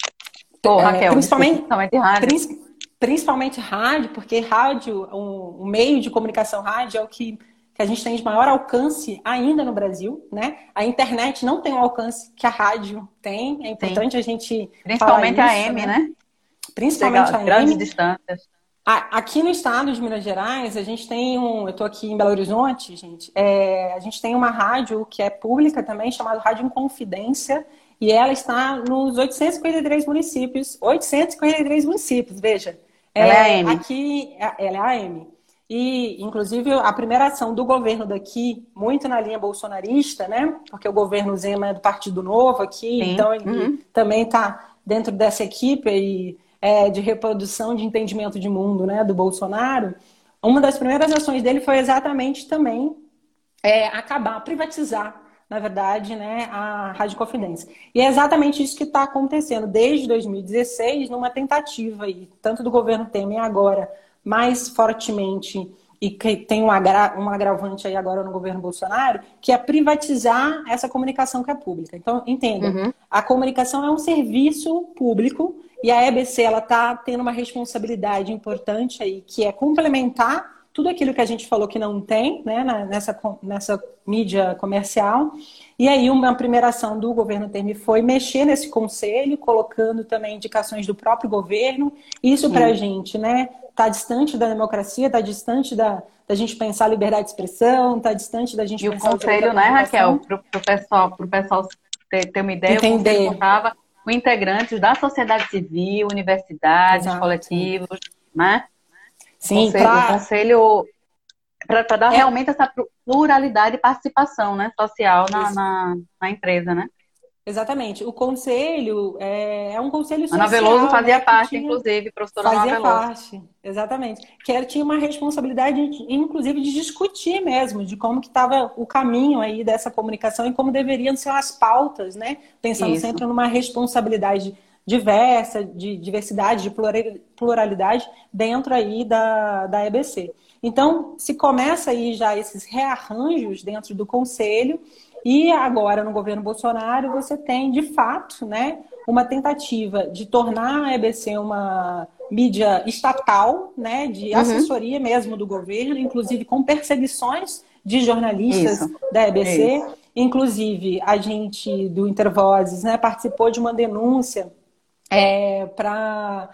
Tô, é, Raquel, principalmente, principalmente rádio. Principalmente rádio, porque rádio, um, um meio de comunicação rádio é o que que a gente tem de maior alcance ainda no Brasil, né? A internet não tem o alcance que a rádio tem. É importante Sim. a gente. Principalmente a M, né? né? Principalmente Legal, a grandes M. distâncias. Aqui no estado de Minas Gerais, a gente tem um. Eu estou aqui em Belo Horizonte, gente. É, a gente tem uma rádio que é pública também, chamada Rádio Inconfidência, e ela está nos 853 municípios. 853 municípios, veja. Ela é, é a M. Aqui, ela é a M. E, inclusive, a primeira ação do governo daqui, muito na linha bolsonarista, né? Porque o governo Zema é do Partido Novo aqui, Sim. então ele uhum. também está dentro dessa equipe aí, é, de reprodução de entendimento de mundo, né? Do Bolsonaro. Uma das primeiras ações dele foi exatamente também é, acabar, privatizar, na verdade, né, a Rádio Confidência. E é exatamente isso que está acontecendo desde 2016, numa tentativa aí, tanto do governo Temer agora mais fortemente e que tem um, agra um agravante aí agora no governo Bolsonaro, que é privatizar essa comunicação que é pública. Então, entenda, uhum. a comunicação é um serviço público e a EBC ela está tendo uma responsabilidade importante aí, que é complementar tudo aquilo que a gente falou que não tem né, nessa, nessa mídia comercial. E aí, uma primeira ação do governo Temer foi mexer nesse conselho, colocando também indicações do próprio governo. Isso para a gente, né? está distante da democracia, está distante da, da gente pensar a liberdade de expressão, está distante da gente e pensar... E o conselho, né, Raquel, para o pessoal, pro pessoal ter, ter uma ideia, Entender. o conselho com integrantes da sociedade civil, universidades, Exato. coletivos, né? Sim, conselho, pra... conselho para dar é. realmente essa pluralidade e participação né, social na, na, na empresa, né? Exatamente. O conselho é, é um conselho social. Ana Veloso né, fazia que parte, tinha- inclusive, professora Fazia Ana Veloso. parte, exatamente. Que ela tinha uma responsabilidade, inclusive, de discutir mesmo, de como que estava o caminho aí dessa comunicação e como deveriam ser as pautas, né? Pensando Isso. sempre numa responsabilidade diversa, de diversidade, de plurali- pluralidade dentro aí da, da EBC. Então, se começa aí já esses rearranjos dentro do conselho e agora no governo Bolsonaro você tem, de fato, né, uma tentativa de tornar a EBC uma mídia estatal, né, de Uhum. assessoria mesmo do governo, inclusive com perseguições de jornalistas Isso. da EBC. Inclusive, a gente do Intervozes né, participou de uma denúncia para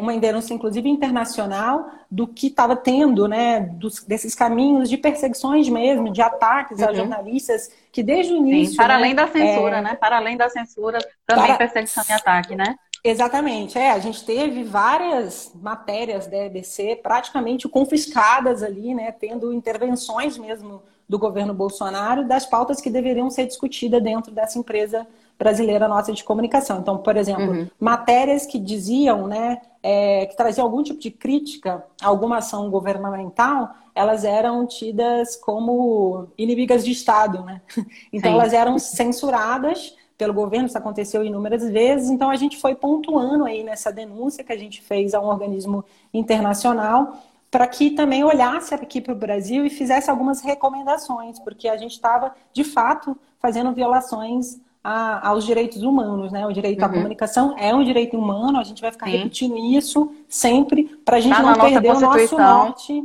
uma denúncia, inclusive internacional, do que estava tendo, né, dos- desses caminhos de perseguições mesmo, de ataques a Uhum. jornalistas, que desde o início. Sim, para né, além da censura, é, né? Para além da censura, também Para- perseguição e ataque, né? Exatamente, é, a gente teve várias matérias da EBC praticamente confiscadas ali, né, tendo intervenções mesmo do governo Bolsonaro das pautas que deveriam ser discutidas dentro dessa empresa brasileira nossa de comunicação. Então, por exemplo, Uhum. matérias que diziam, né, é, que traziam algum tipo de crítica a alguma ação governamental, elas eram tidas como inimigas de Estado, né? Então, Sim. elas eram censuradas pelo governo, isso aconteceu inúmeras vezes, então a gente foi pontuando aí nessa denúncia que a gente fez a um organismo internacional para que também olhasse aqui para o Brasil e fizesse algumas recomendações, porque a gente estava, de fato, fazendo violações a- aos direitos humanos, né? O direito à Uhum. comunicação é um direito humano, a gente vai ficar Sim. repetindo isso sempre para a gente Tá não perder o nosso norte.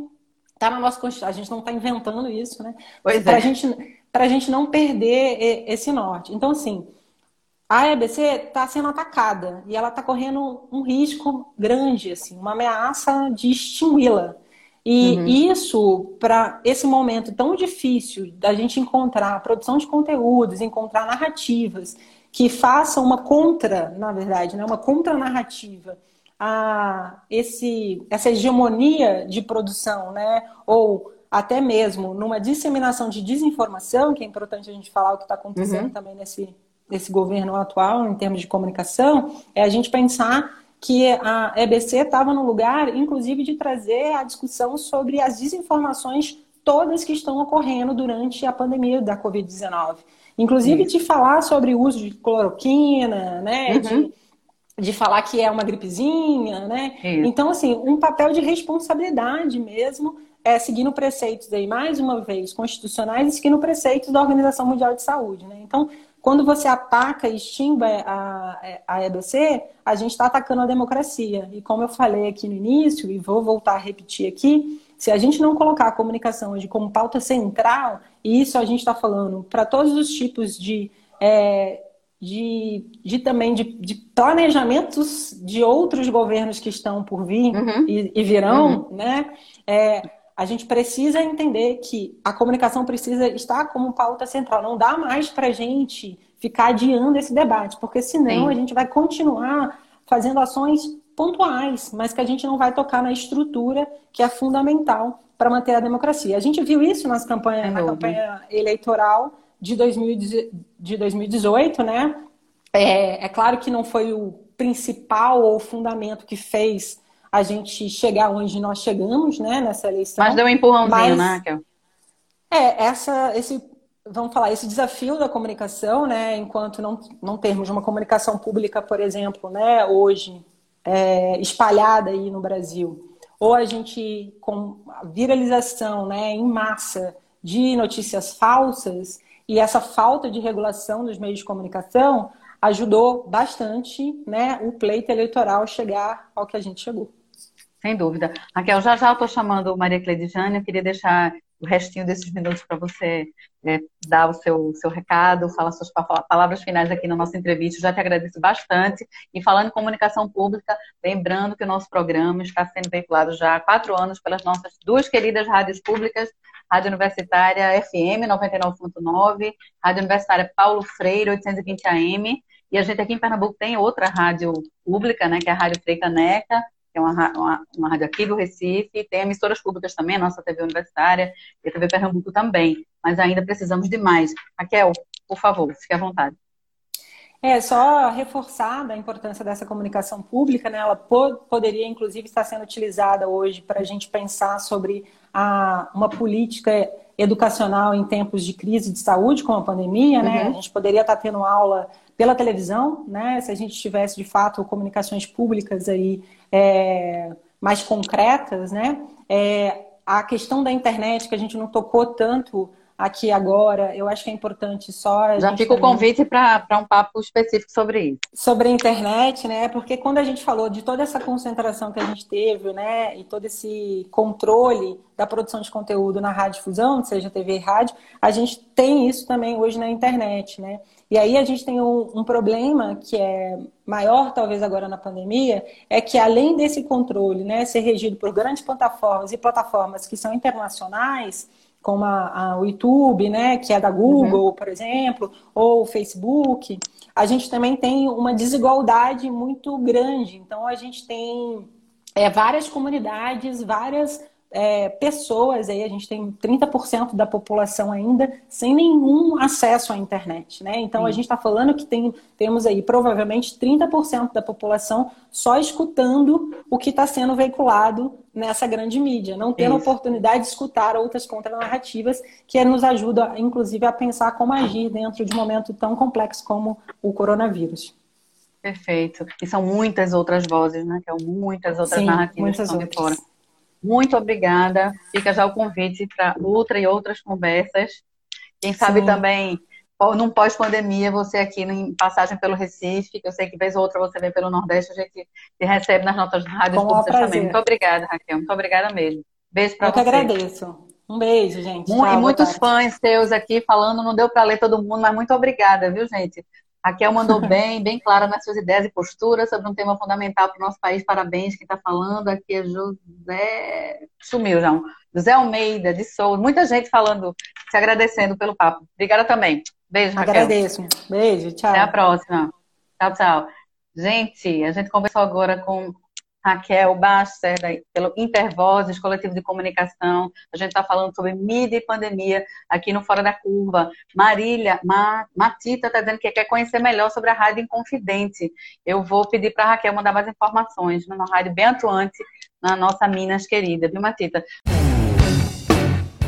Está na nossa Constituição, a gente não está inventando isso, né? Pois Para é. gente, a gente não perder esse norte. Então, assim, a EBC está sendo atacada e ela está correndo um risco grande, assim, uma ameaça de extingui-la. E Uhum. isso, para esse momento tão difícil da gente encontrar produção de conteúdos, encontrar narrativas que façam uma contra, na verdade, né, uma contranarrativa a esse, essa hegemonia de produção, né, ou até mesmo numa disseminação de desinformação, que é importante a gente falar o que está acontecendo Uhum. também nesse, nesse governo atual em termos de comunicação, é a gente pensar que a EBC estava no lugar, inclusive, de trazer a discussão sobre as desinformações todas que estão ocorrendo durante a pandemia da Covid-19. Inclusive de falar sobre o uso de cloroquina, né? Uhum. De, de falar que é uma gripezinha, né? Isso. Então, assim, um papel de responsabilidade mesmo, é, seguindo preceitos aí, mais uma vez, constitucionais e seguindo preceitos da Organização Mundial de Saúde, né? Então, quando você ataca e extingue a, a EBC, a gente está atacando a democracia. E como eu falei aqui no início, e vou voltar a repetir aqui, se a gente não colocar a comunicação hoje como pauta central, e isso a gente está falando para todos os tipos de, é, de, de também de, de, planejamentos de outros governos que estão por vir Uhum. e, e, virão, uhum. né? É, a gente precisa entender que a comunicação precisa estar como pauta central. Não dá mais para a gente ficar adiando esse debate, porque senão Sim. a gente vai continuar fazendo ações pontuais, mas que a gente não vai tocar na estrutura que é fundamental para manter a democracia. A gente viu isso nas campanhas, na campanha eleitoral de, 2000, de 2018, né? É, é claro que não foi o principal ou fundamento que fez a gente chegar onde nós chegamos, né, nessa eleição. Mas deu um empurrãozinho, mas, né, Raquel? É, essa, esse, vamos falar, esse desafio da comunicação, né, enquanto não, não termos uma comunicação pública, por exemplo, né, hoje, é, espalhada aí no Brasil, ou a gente, com a viralização, né, em massa de notícias falsas, e essa falta de regulação dos meios de comunicação ajudou bastante, né, o pleito eleitoral chegar ao que a gente chegou. Sem dúvida. Raquel, já já eu estou chamando Maria Cleide eu queria deixar o restinho desses minutos para você é, dar o seu, seu recado, falar suas palavras finais aqui na nossa entrevista. Já te agradeço bastante. E falando em comunicação pública, lembrando que o nosso programa está sendo veiculado já há quatro anos pelas nossas duas queridas rádios públicas, Rádio Universitária FM 99.9, Rádio Universitária Paulo Freire 820 AM, e a gente aqui em Pernambuco tem outra rádio pública, né, que é a Rádio Frei Caneca, que é uma, uma, uma rádio aqui do Recife, tem emissoras públicas também, a nossa TV Universitária e a TV Pernambuco também, mas ainda precisamos de mais. Raquel, por favor, fique à vontade. É, só reforçada a importância dessa comunicação pública, né? Ela po poderia, inclusive, estar sendo utilizada hoje para a gente pensar sobre a, uma política educacional em tempos de crise de saúde, como a pandemia, né? Uhum. A gente poderia estar tendo aula pela televisão, né? Se a gente tivesse, de fato, comunicações públicas aí é, mais concretas, né? É, a questão da internet, que a gente não tocou tanto aqui agora. Eu acho que é importante só. Já fica o convite para um papo específico sobre isso. Sobre a internet, né? Porque quando a gente falou de toda essa concentração que a gente teve, né? E todo esse controle da produção de conteúdo na rádio difusão, seja TV e rádio, a gente tem isso também hoje na internet, né? E aí a gente tem um, um problema que é maior, talvez agora na pandemia, é que além desse controle, né, ser regido por grandes plataformas e plataformas que são internacionais, como a, a, o YouTube, né, que é da Google, uhum. por exemplo, ou o Facebook, a gente também tem uma desigualdade muito grande. Então, a gente tem é, várias comunidades, várias é, pessoas, aí a gente tem 30% da população ainda sem nenhum acesso à internet, né? Então Sim. a gente está falando que tem, temos aí provavelmente 30% da população só escutando o que está sendo veiculado nessa grande mídia, não tendo Isso. oportunidade de escutar outras contranarrativas que nos ajudam, inclusive, a pensar como agir dentro de um momento tão complexo como o coronavírus. Perfeito. E são muitas outras vozes, né? Que são muitas outras Sim, narrativas muitas que outras. de fora. Muito obrigada. Fica já o convite para outra e outras conversas. Quem sabe Sim. também, num pós-pandemia, você aqui em passagem pelo Recife, que eu sei que vez ou outra você vem pelo Nordeste, a gente te recebe nas nossas rádios públicas também. Muito obrigada, Raquel. Muito obrigada mesmo. Beijo para você. Eu que agradeço. Um beijo, gente. Tchau, e muitos fãs seus aqui falando, não deu para ler todo mundo, mas muito obrigada, viu, gente? Raquel mandou bem, bem clara nas suas ideias e posturas sobre um tema fundamental para o nosso país. Parabéns, quem está falando aqui é José. Sumiu já. José Almeida, de Souza. Muita gente falando, se agradecendo pelo papo. Obrigada também. Beijo, Raquel. Agradeço. Beijo, tchau. Até a próxima. Tchau, tchau. Gente, a gente conversou agora com Raquel Baster, pelo Intervozes, coletivo de comunicação. A gente está falando sobre mídia e pandemia aqui no Fora da Curva. Marília, Ma, Matita está dizendo que quer conhecer melhor sobre a Rádio Inconfidente. Eu vou pedir para a Raquel mandar mais informações numa rádio bem atuante na nossa Minas querida, viu, Matita?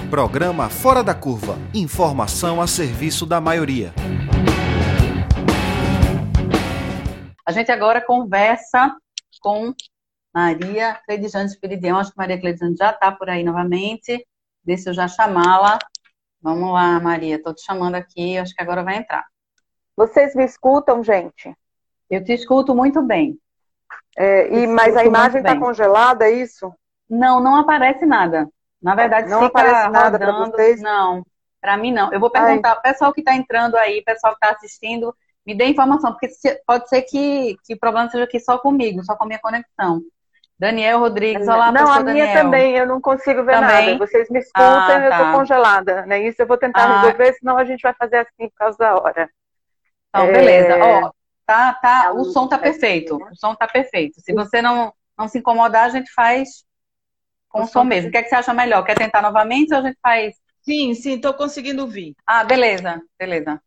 Programa Fora da Curva. Informação a serviço da maioria. A gente agora conversa com Maria Cleidjane Espiridião. Acho que Maria Cleidjane já está por aí novamente. Deixa eu já chamá-la. Vamos lá, Maria. Estou te chamando aqui. Acho que agora vai entrar. Vocês me escutam, gente? Eu te escuto muito bem. É, e, mas a imagem está congelada, é isso? Não, não aparece nada. Na verdade, não aparece nada para vocês? Não, para mim não. Eu vou perguntar, Ai. pessoal que está entrando aí, pessoal que está assistindo, me dê informação, porque pode ser que, que o problema seja aqui só comigo, só com a minha conexão. Daniel Rodrigues, olá, Não, a minha Daniel. também, eu não consigo ver também? nada. Vocês me escutam, ah, tá. eu tô congelada, né? Isso eu vou tentar ah. resolver, senão a gente vai fazer assim por causa da hora. Então, é... beleza. Ó, tá, tá, o som tá perfeito. O som tá perfeito. Se você não, não se incomodar, a gente faz com o, som mesmo. O que, é que você acha melhor? Quer tentar novamente ou a gente faz? Sim, sim, tô conseguindo ouvir. Ah, beleza, beleza.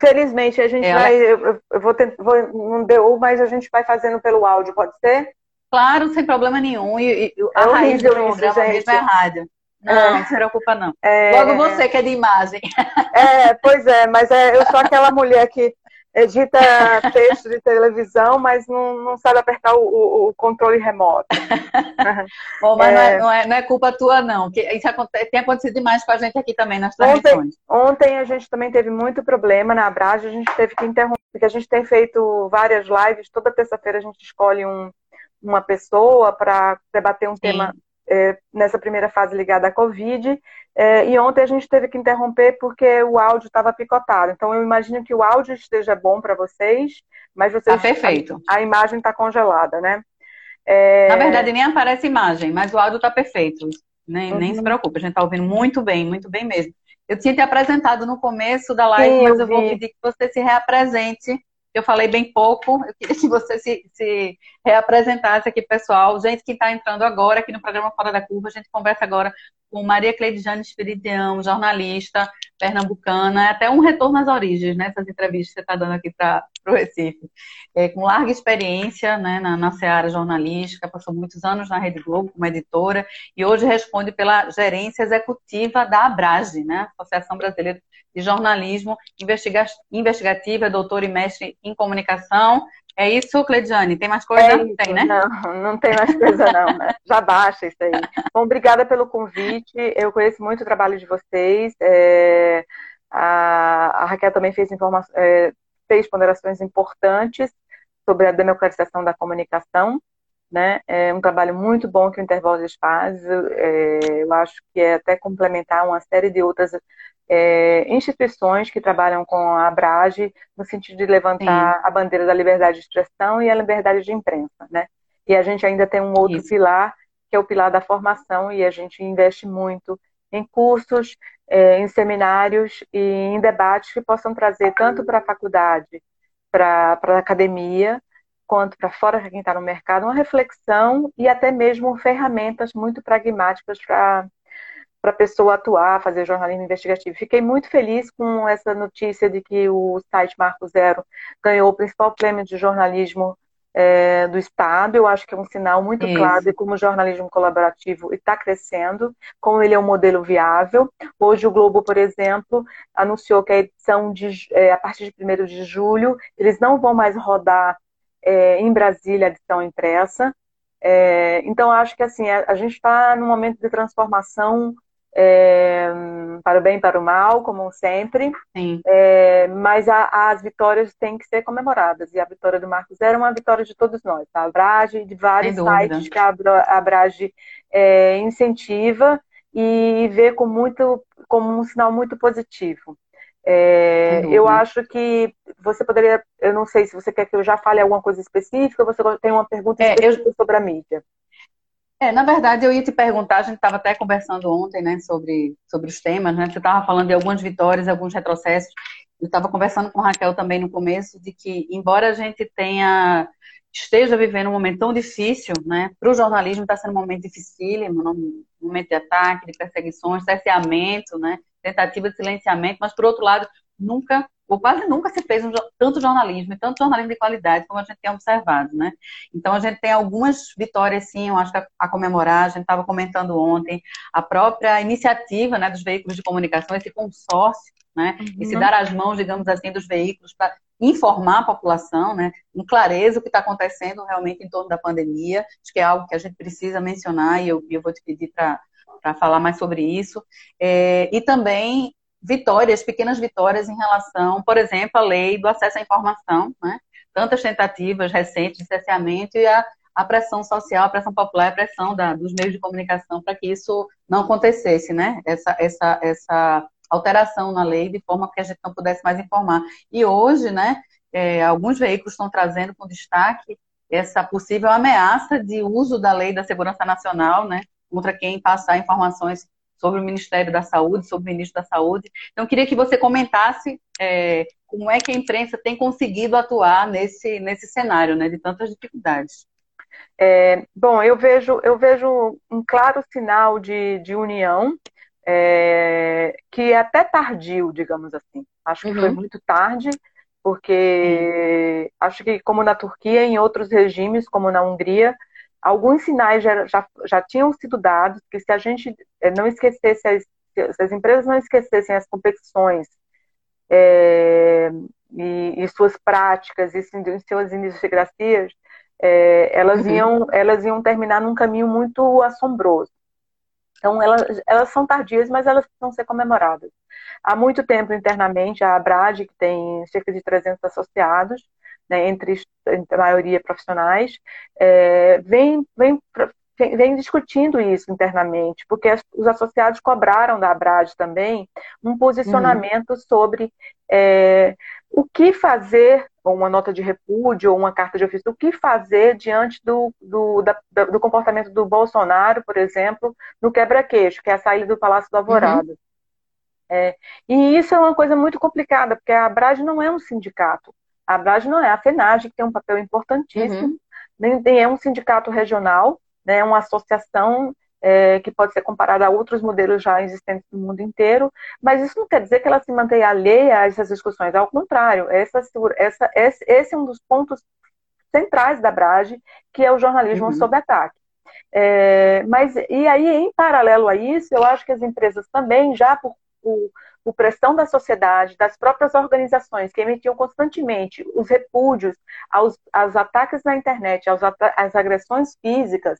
Felizmente, a gente é, vai. Eu, eu vou, tentar, vou Não deu, mas a gente vai fazendo pelo áudio, pode ser? Claro, sem problema nenhum. E, e a é raiz do programa isso, mesmo é rádio. Não, é. não se preocupa, não. É... Logo você que é de imagem. É, pois é, mas é, eu sou aquela mulher que edita texto de televisão, mas não, não sabe apertar o, o, o controle remoto. Bom, mas é... Não, é, não, é, não, é, culpa tua, não. Que isso acontece, tem acontecido demais com a gente aqui também nas transmissões. Ontem, ontem a gente também teve muito problema na Abrage, a gente teve que interromper, porque a gente tem feito várias lives, toda terça-feira a gente escolhe um, uma pessoa para debater um Sim. tema é, nessa primeira fase ligada à Covid. É, e ontem a gente teve que interromper porque o áudio estava picotado. Então eu imagino que o áudio esteja bom para vocês, mas vocês tá perfeito. A, a imagem está congelada, né? É... Na verdade nem aparece imagem, mas o áudio está perfeito. Nem, uhum. nem se uhum. preocupe, a gente está ouvindo muito bem, muito bem mesmo. Eu tinha te apresentado no começo da live, Sim, mas eu, eu vou pedir que você se reapresente eu falei bem pouco, eu queria que você se, se reapresentasse aqui, pessoal. Gente que está entrando agora aqui no programa Fora da Curva, a gente conversa agora com Maria Cleide Espiridião, jornalista pernambucana, é até um retorno às origens, né, entrevistas que você está dando aqui para para o Recife, é, com larga experiência né, na, na seara jornalística, passou muitos anos na Rede Globo como editora e hoje responde pela gerência executiva da ABRAGE, né, Associação Brasileira de Jornalismo Investigativo, é doutor e mestre em comunicação. É isso, Cleidiane? Tem mais coisa? É tem, né? Não, não tem mais coisa não, né? Já baixa isso aí. Bom, obrigada pelo convite. Eu conheço muito o trabalho de vocês. É... A, a, Raquel também fez, é, fez ponderações importantes sobre a democratização da comunicação. Né? É um trabalho muito bom que o Intervozes faz. É, eu acho que é até complementar uma série de outras é, instituições que trabalham com a Abrage no sentido de levantar Sim. a bandeira da liberdade de expressão e a liberdade de imprensa, né? E a gente ainda tem um outro Isso. pilar, que é o pilar da formação, e a gente investe muito em cursos, é, em seminários e em debates que possam trazer tanto para a faculdade, para a academia, quanto para fora de quem está no mercado, uma reflexão e até mesmo ferramentas muito pragmáticas para para a pessoa atuar, fazer jornalismo investigativo. Fiquei muito feliz com essa notícia de que o site Marco Zero ganhou o principal prêmio de jornalismo é, do Estado. Eu acho que é um sinal muito Isso. claro de como o jornalismo colaborativo está crescendo, como ele é um modelo viável. Hoje o Globo, por exemplo, anunciou que a edição de, é, a partir de 1 de julho, eles não vão mais rodar é, em Brasília a edição impressa. É, então, acho que assim, a, a gente está num momento de transformação é, para o bem e para o mal, como sempre. É, mas a, as vitórias têm que ser comemoradas. E a vitória do Marcos era uma vitória de todos nós. Tá? A Brage, de vários sites que a, a Brage é, incentiva e vê com muito, como um sinal muito positivo. É, eu acho que você poderia, eu não sei se você quer que eu já fale alguma coisa específica, ou você tem uma pergunta é, específica eu... sobre a mídia. É, na verdade, eu ia te perguntar, a gente estava até conversando ontem, né, sobre, sobre os temas, né? Você estava falando de algumas vitórias, alguns retrocessos. Eu estava conversando com Raquel também no começo de que, embora a gente tenha esteja vivendo um momento tão difícil, né? Para o jornalismo está sendo um momento dificílimo, um momento de ataque, de perseguições, cerceamento, né? Tentativa de silenciamento, mas por outro lado, nunca ou quase nunca se fez um, tanto jornalismo, e tanto jornalismo de qualidade como a gente tem observado, né? Então a gente tem algumas vitórias, sim, eu acho que a, a comemorar, a gente estava comentando ontem, a própria iniciativa né, dos veículos de comunicação, esse consórcio, né? Uhum. Esse dar as mãos, digamos assim, dos veículos para informar a população, né? Com clareza o que está acontecendo realmente em torno da pandemia, acho que é algo que a gente precisa mencionar e eu, eu vou te pedir para falar mais sobre isso. É, e também vitórias, pequenas vitórias em relação, por exemplo, à lei do acesso à informação, né? Tantas tentativas recentes de cerceamento e a, a pressão social, a pressão popular, a pressão da, dos meios de comunicação para que isso não acontecesse, né? Essa, essa, essa alteração na lei de forma que a gente não pudesse mais informar. E hoje, né, é, alguns veículos estão trazendo com destaque essa possível ameaça de uso da lei da segurança nacional, né, contra quem passar informações sobre o Ministério da Saúde, sobre o ministro da Saúde. Então, queria que você comentasse é, como é que a imprensa tem conseguido atuar nesse, nesse cenário né, de tantas dificuldades. É, bom, eu vejo, eu vejo um claro sinal de, de união, é, que é até tardio, digamos assim. Acho que uhum. foi muito tarde, porque uhum. acho que, como na Turquia, em outros regimes, como na Hungria, alguns sinais já, já, já tinham sido dados que se a gente eh, não esquecesse, as, se as empresas não esquecessem as competições é, e, e, suas práticas e suas idiosincrasias, é, elas, uhum. iam, elas iam terminar num caminho muito assombroso. Então, elas, elas são tardias, mas elas precisam ser comemoradas. Há muito tempo, internamente, a Abrad, que tem cerca de 300 associados, né, entre, entre, a maioria profissionais, é, vem, vem, vem discutindo isso internamente, porque os associados cobraram da Abrad também um posicionamento uhum. sobre é, o que fazer, ou uma nota de repúdio, ou uma carta de ofício, o que fazer diante do, do, da, do comportamento do Bolsonaro, por exemplo, no quebra-queixo, que é a saída do Palácio do Alvorada. Uhum. É, e isso é uma coisa muito complicada, porque a Abrad não é um sindicato. A Abrad não é a FENAGE, que tem um papel importantíssimo, uhum. nem, nem, é um sindicato regional, né, é uma associação é, que pode ser comparada a outros modelos já existentes no mundo inteiro, mas isso não quer dizer que ela se mantenha alheia a essas discussões, ao contrário, essa, essa, esse, esse é um dos pontos centrais da Brage, que é o jornalismo uhum. sob ataque. É, mas, e aí, em paralelo a isso, eu acho que as empresas também, já por, por, por, pressão da sociedade, das próprias organizações, que emitiam constantemente os repúdios aos, aos ataques na internet, aos, às agressões físicas,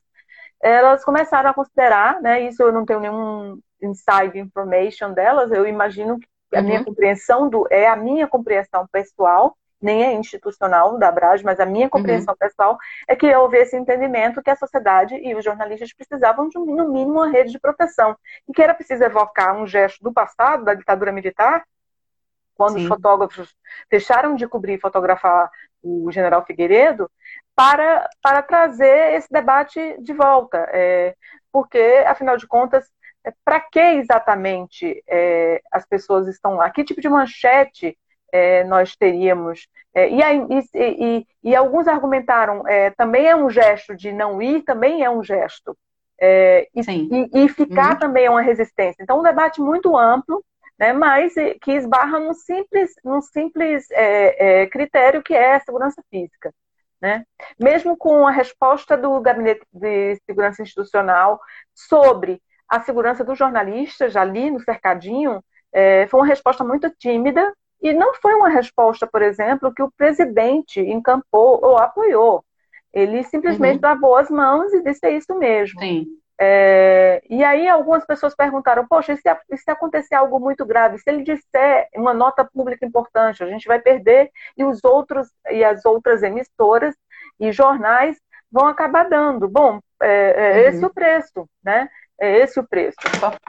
elas começaram a considerar, né, isso eu não tenho nenhum inside information delas, eu imagino que a uhum. minha compreensão do, é a minha compreensão pessoal, nem é institucional da Brage, mas a minha uhum. compreensão uhum. pessoal é que houve esse entendimento que a sociedade e os jornalistas precisavam de, no mínimo, uma rede de proteção. E que era preciso evocar um gesto do passado, da ditadura militar, quando Sim. os fotógrafos deixaram de cobrir e fotografar o general Figueiredo, para, para trazer esse debate de volta. É, porque, afinal de contas, é, para que exatamente é, as pessoas estão lá? Que tipo de manchete é, nós teríamos. É, e, aí, e, e, e, alguns argumentaram, é, também é um gesto de não ir, também é um gesto. É, e, ficar uhum. também é uma resistência. Então, um debate muito amplo, né, mas que esbarra num simples, num simples é, é, critério que é a segurança física. Né? Mesmo com a resposta do Gabinete de Segurança Institucional sobre a segurança dos jornalistas ali no cercadinho, foi uma resposta muito tímida, e não foi uma resposta, por exemplo, que o presidente encampou ou apoiou. Ele simplesmente uhum. lavou as mãos e disse é isso mesmo. Sim. É, e aí algumas pessoas perguntaram, poxa, e se, e se acontecer algo muito grave, se ele disser uma nota pública importante, a gente vai perder e os outros e as outras emissoras e jornais vão acabar dando. Bom, é, é uhum. esse é o preço, né? É esse o preço.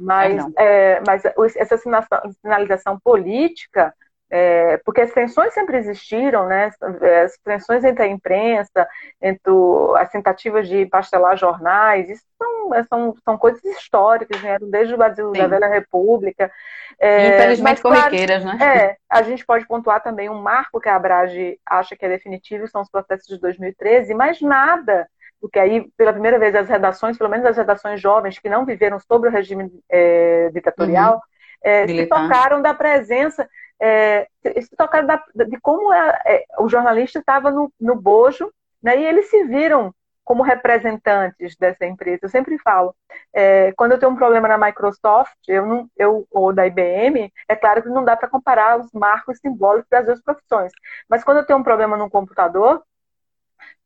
Mas, é, mas essa sinalização política é, porque as tensões sempre existiram, né? As tensões entre a imprensa, entre as tentativas de pastelar jornais, isso são, é, são, são coisas históricas, vieram né? desde o Brasil Sim. da Velha República. É, Infelizmente mas, corriqueiras, claro, né? É, a gente pode pontuar também um marco que a Abrage acha que é definitivo, são os processos de 2013, mas nada porque aí, pela primeira vez, as redações, pelo menos as redações jovens que não viveram sobre o regime é, ditatorial, uhum. é, se tocaram da presença é, se tocaram da, de como é, é, o jornalista estava no, no bojo, né, e eles se viram como representantes dessa empresa. Eu sempre falo, é, quando eu tenho um problema na Microsoft, eu não, eu, ou da IBM, é claro que não dá para comparar os marcos simbólicos das duas profissões. Mas quando eu tenho um problema no computador,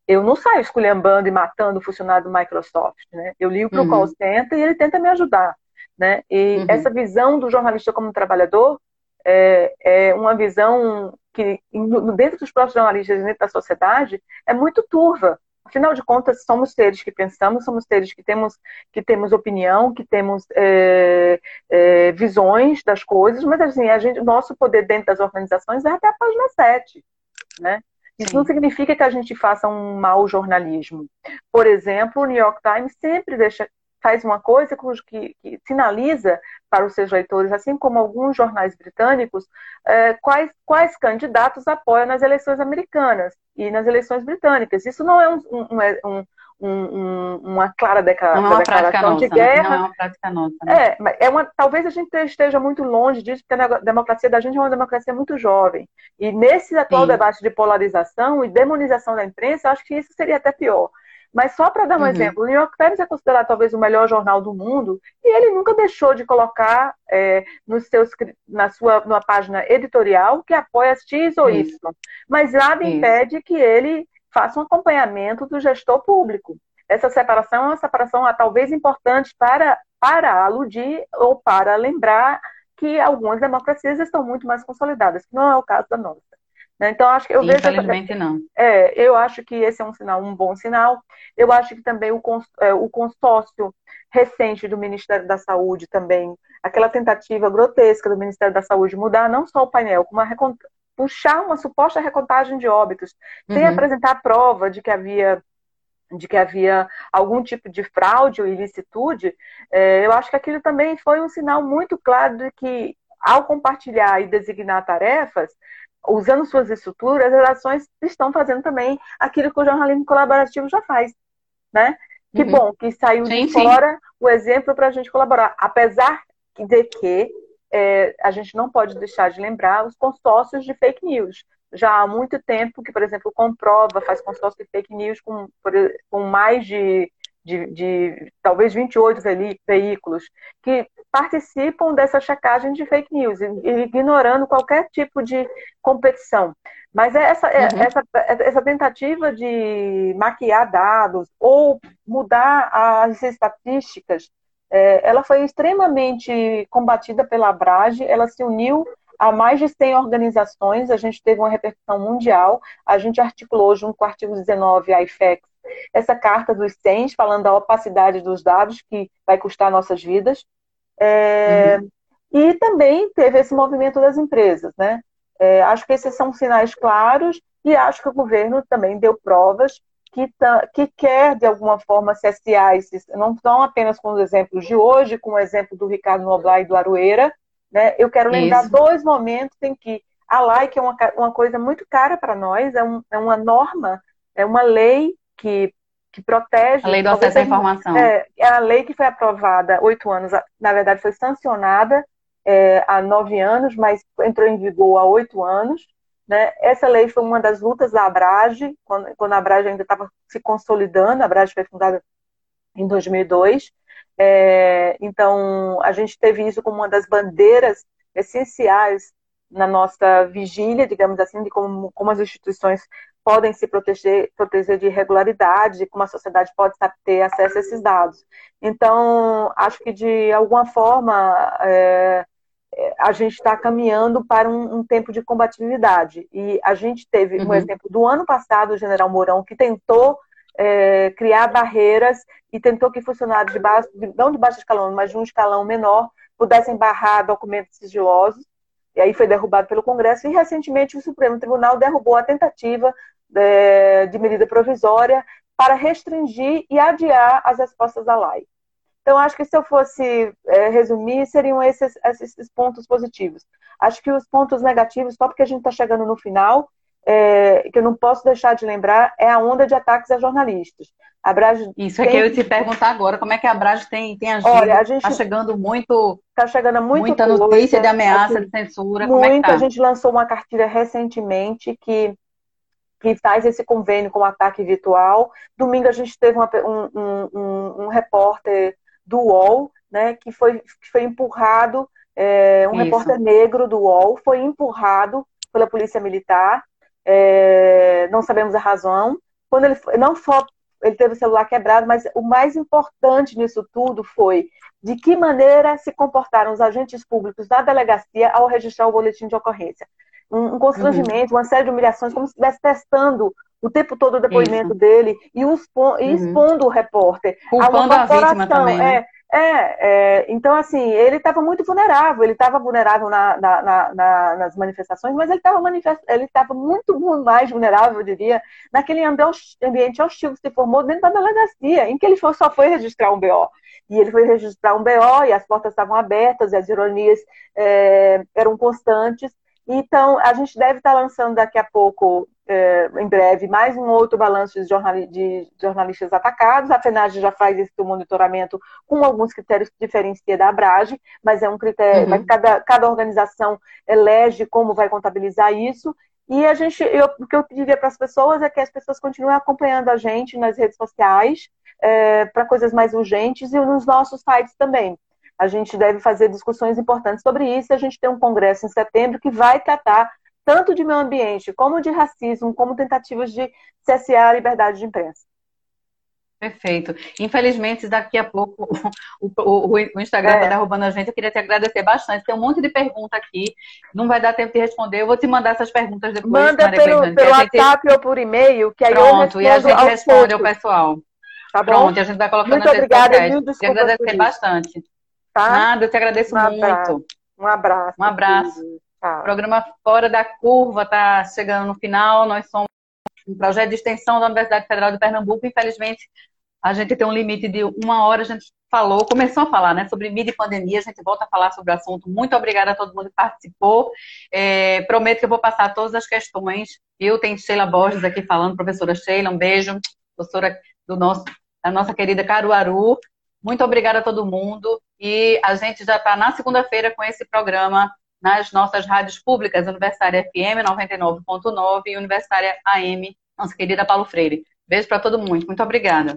eu não saio esculhambando e matando o funcionário do Microsoft. Né? Eu ligo para o uhum. call center e ele tenta me ajudar. Né? E uhum. essa visão do jornalista como trabalhador é, é uma visão que, dentro dos próprios jornalistas, dentro da sociedade, é muito turva. Afinal de contas, somos seres que pensamos, somos seres que temos, que temos opinião, que temos é, é, visões das coisas, mas assim, a gente, nosso poder dentro das organizações é até a página 7. Né? Isso Sim. não significa que a gente faça um mau jornalismo. Por exemplo, o New York Times sempre deixa faz uma coisa que, que, sinaliza para os seus leitores, assim como alguns jornais britânicos, é, quais, quais candidatos apoiam nas eleições americanas e nas eleições britânicas. Isso não é um, um, um, um, uma clara declara não é uma declaração de guerra. Não é uma prática nossa. Né? É, é uma, talvez a gente esteja muito longe disso, porque a democracia da gente é uma democracia muito jovem. E nesse atual Sim. debate de polarização e demonização da imprensa, acho que isso seria até pior. Mas só para dar um uhum. exemplo, o New York Times é considerado talvez o melhor jornal do mundo e ele nunca deixou de colocar é, nos seus, na sua numa página editorial que apoia X ou Y. Mas nada impede que ele faça um acompanhamento do gestor público. Essa separação é uma separação talvez importante para, para aludir ou para lembrar que algumas democracias estão muito mais consolidadas, que não é o caso da nossa. Né? Então, acho que eu vejo. Infelizmente, não. É, eu acho que esse é um sinal, um bom sinal. Eu acho que também o, é, o consórcio recente do Ministério da Saúde também, aquela tentativa grotesca do Ministério da Saúde mudar não só o painel, como a recont... puxar uma suposta recontagem de óbitos, sem uhum. apresentar prova de que havia de que havia algum tipo de fraude ou ilicitude, é, eu acho que aquilo também foi um sinal muito claro de que, ao compartilhar e designar tarefas, usando suas estruturas, as redações estão fazendo também aquilo que o jornalismo colaborativo já faz, né? Que uhum. bom que saiu sim, de fora sim. o exemplo para a gente colaborar. Apesar de que é, a gente não pode deixar de lembrar os consórcios de fake news. Já há muito tempo que, por exemplo, comprova, faz consórcio de fake news com, com mais de de, de talvez 28 veículos que participam dessa checagem de fake news, ignorando qualquer tipo de competição. Mas é essa, é, uhum. essa, essa tentativa de maquiar dados ou mudar as estatísticas, é, ela foi extremamente combatida pela Abrage, ela se uniu a mais de 100 organizações, a gente teve uma repercussão mundial, a gente articulou junto com o artigo 19, a IFEX, essa carta dos 100, falando da opacidade dos dados, que vai custar nossas vidas. É, uhum. E também teve esse movimento das empresas, né? É, acho que esses são sinais claros e acho que o governo também deu provas que, que quer, de alguma forma, se associar esses, não, não apenas com os exemplos de hoje, com o exemplo do Ricardo Noblar e do Aroeira, né? Eu quero lembrar Isso. dois momentos em que a LAIC é uma, uma coisa muito cara para nós, é, um, é uma norma, é uma lei que, que protege. A lei do acesso à informação. É, é a lei que foi aprovada oito anos, na verdade foi sancionada é, há nove anos, mas entrou em vigor há oito anos. Né? Essa lei foi uma das lutas da Abrage, quando, quando a Abrage ainda estava se consolidando, a Abrage foi fundada em 2002. É, então, a gente teve isso como uma das bandeiras essenciais na nossa vigília, digamos assim, de como, como as instituições podem se proteger, proteger de irregularidade, de como a sociedade pode ter acesso a esses dados. Então, acho que de alguma forma é, é a gente está caminhando para um, um, tempo de combatividade. E a gente teve uhum. um exemplo do ano passado, o general Mourão, que tentou é, criar barreiras e tentou que funcionários de baixo, não de baixo escalão, mas de um escalão menor, pudessem barrar documentos sigilosos. E aí foi derrubado pelo Congresso. E recentemente o Supremo Tribunal derrubou a tentativa de medida provisória para restringir e adiar as respostas da lei. Então, acho que se eu fosse é, resumir, seriam esses, esses pontos positivos. Acho que os pontos negativos, só porque a gente está chegando no final, é, que eu não posso deixar de lembrar, é a onda de ataques a jornalistas. A Brage Isso é que eu ia te perguntar agora, como é que a Brage tem, tem agido? Olha, a gente está chegando muito, tá chegando muito muita coisa, notícia de ameaça, assim, de censura. Muito, é tá? a gente lançou uma cartilha recentemente que que faz esse convênio com o ataque virtual. Domingo a gente teve uma, um, um, um, repórter do UOL, né, que foi, que foi empurrado, é, um Isso. repórter negro do UOL, foi empurrado pela polícia militar, é, não sabemos a razão. Quando ele não só ele teve o celular quebrado, mas o mais importante nisso tudo foi de que maneira se comportaram os agentes públicos da delegacia ao registrar o boletim de ocorrência um, constrangimento, uhum. uma série de humilhações, como se estivesse testando o tempo todo o depoimento Isso. dele e, os, e uhum. expondo o repórter. Culpando a, vítima também. Né? É, é, é, então, assim, ele estava muito vulnerável, ele estava vulnerável na, na, na, nas manifestações, mas ele estava ele muito mais vulnerável, eu diria, naquele ambiente hostil que se formou dentro da delegacia, em que ele só foi registrar um BO. E ele foi registrar um BO e as portas estavam abertas e as ironias é, eram constantes. Então, a gente deve estar lançando daqui a pouco, é, em breve, mais um outro balanço de, de jornalistas atacados. A FENAGE já faz esse monitoramento com alguns critérios que diferencia da Abrage, mas é um critério, uhum. cada, cada organização elege como vai contabilizar isso. E a gente, eu, o que eu pediria para as pessoas é que as pessoas continuem acompanhando a gente nas redes sociais, é, para coisas mais urgentes e nos nossos sites também a gente deve fazer discussões importantes sobre isso. A gente tem um congresso em setembro que vai tratar tanto de meio ambiente, como de racismo, como tentativas de cessear a liberdade de imprensa. Perfeito. Infelizmente, daqui a pouco o, o, o Instagram está é. derrubando a gente. Eu queria te agradecer bastante. Tem um monte de pergunta aqui. Não vai dar tempo de responder. Eu vou te mandar essas perguntas depois. Manda pelo, pelo gente... WhatsApp ou por e-mail, que aí Pronto, eu e a gente responde ao pessoal. Tá bom? Pronto, a gente vai colocando Muito obrigada, viu? Queria agradecer bastante. Tá? Nada, eu te agradeço um muito. Abraço. Um abraço. Um abraço. O programa Fora da Curva está chegando no final. Nós somos um projeto de extensão da Universidade Federal de Pernambuco. Infelizmente, a gente tem um limite de uma hora. A gente falou, começou a falar né, sobre mídia e pandemia. A gente volta a falar sobre o assunto. Muito obrigada a todo mundo que participou. É, prometo que eu vou passar todas as questões. Eu tenho Sheila Borges aqui falando, professora Sheila, um beijo. Professora do nosso da nossa querida Caruaru. Muito obrigada a todo mundo. E a gente já está na segunda-feira com esse programa nas nossas rádios públicas, Universitária FM 99.9 e Universitária AM, nossa querida Paulo Freire. Beijo para todo mundo. Muito obrigada.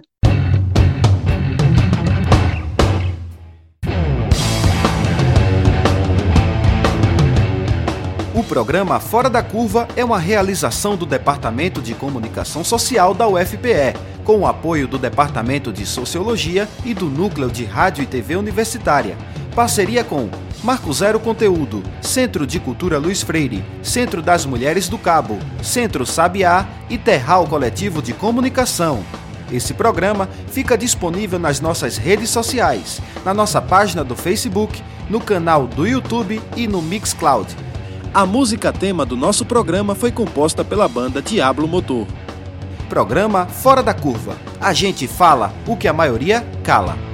O programa Fora da Curva é uma realização do Departamento de Comunicação Social da UFPE, com o apoio do Departamento de Sociologia e do Núcleo de Rádio e TV Universitária. Parceria com Marco Zero Conteúdo, Centro de Cultura Luiz Freire, Centro das Mulheres do Cabo, Centro Sabiá e Terral Coletivo de Comunicação. Esse programa fica disponível nas nossas redes sociais, na nossa página do Facebook, no canal do YouTube e no Mixcloud. A música tema do nosso programa foi composta pela banda Diablo Motor. Programa Fora da Curva. A gente fala o que a maioria cala.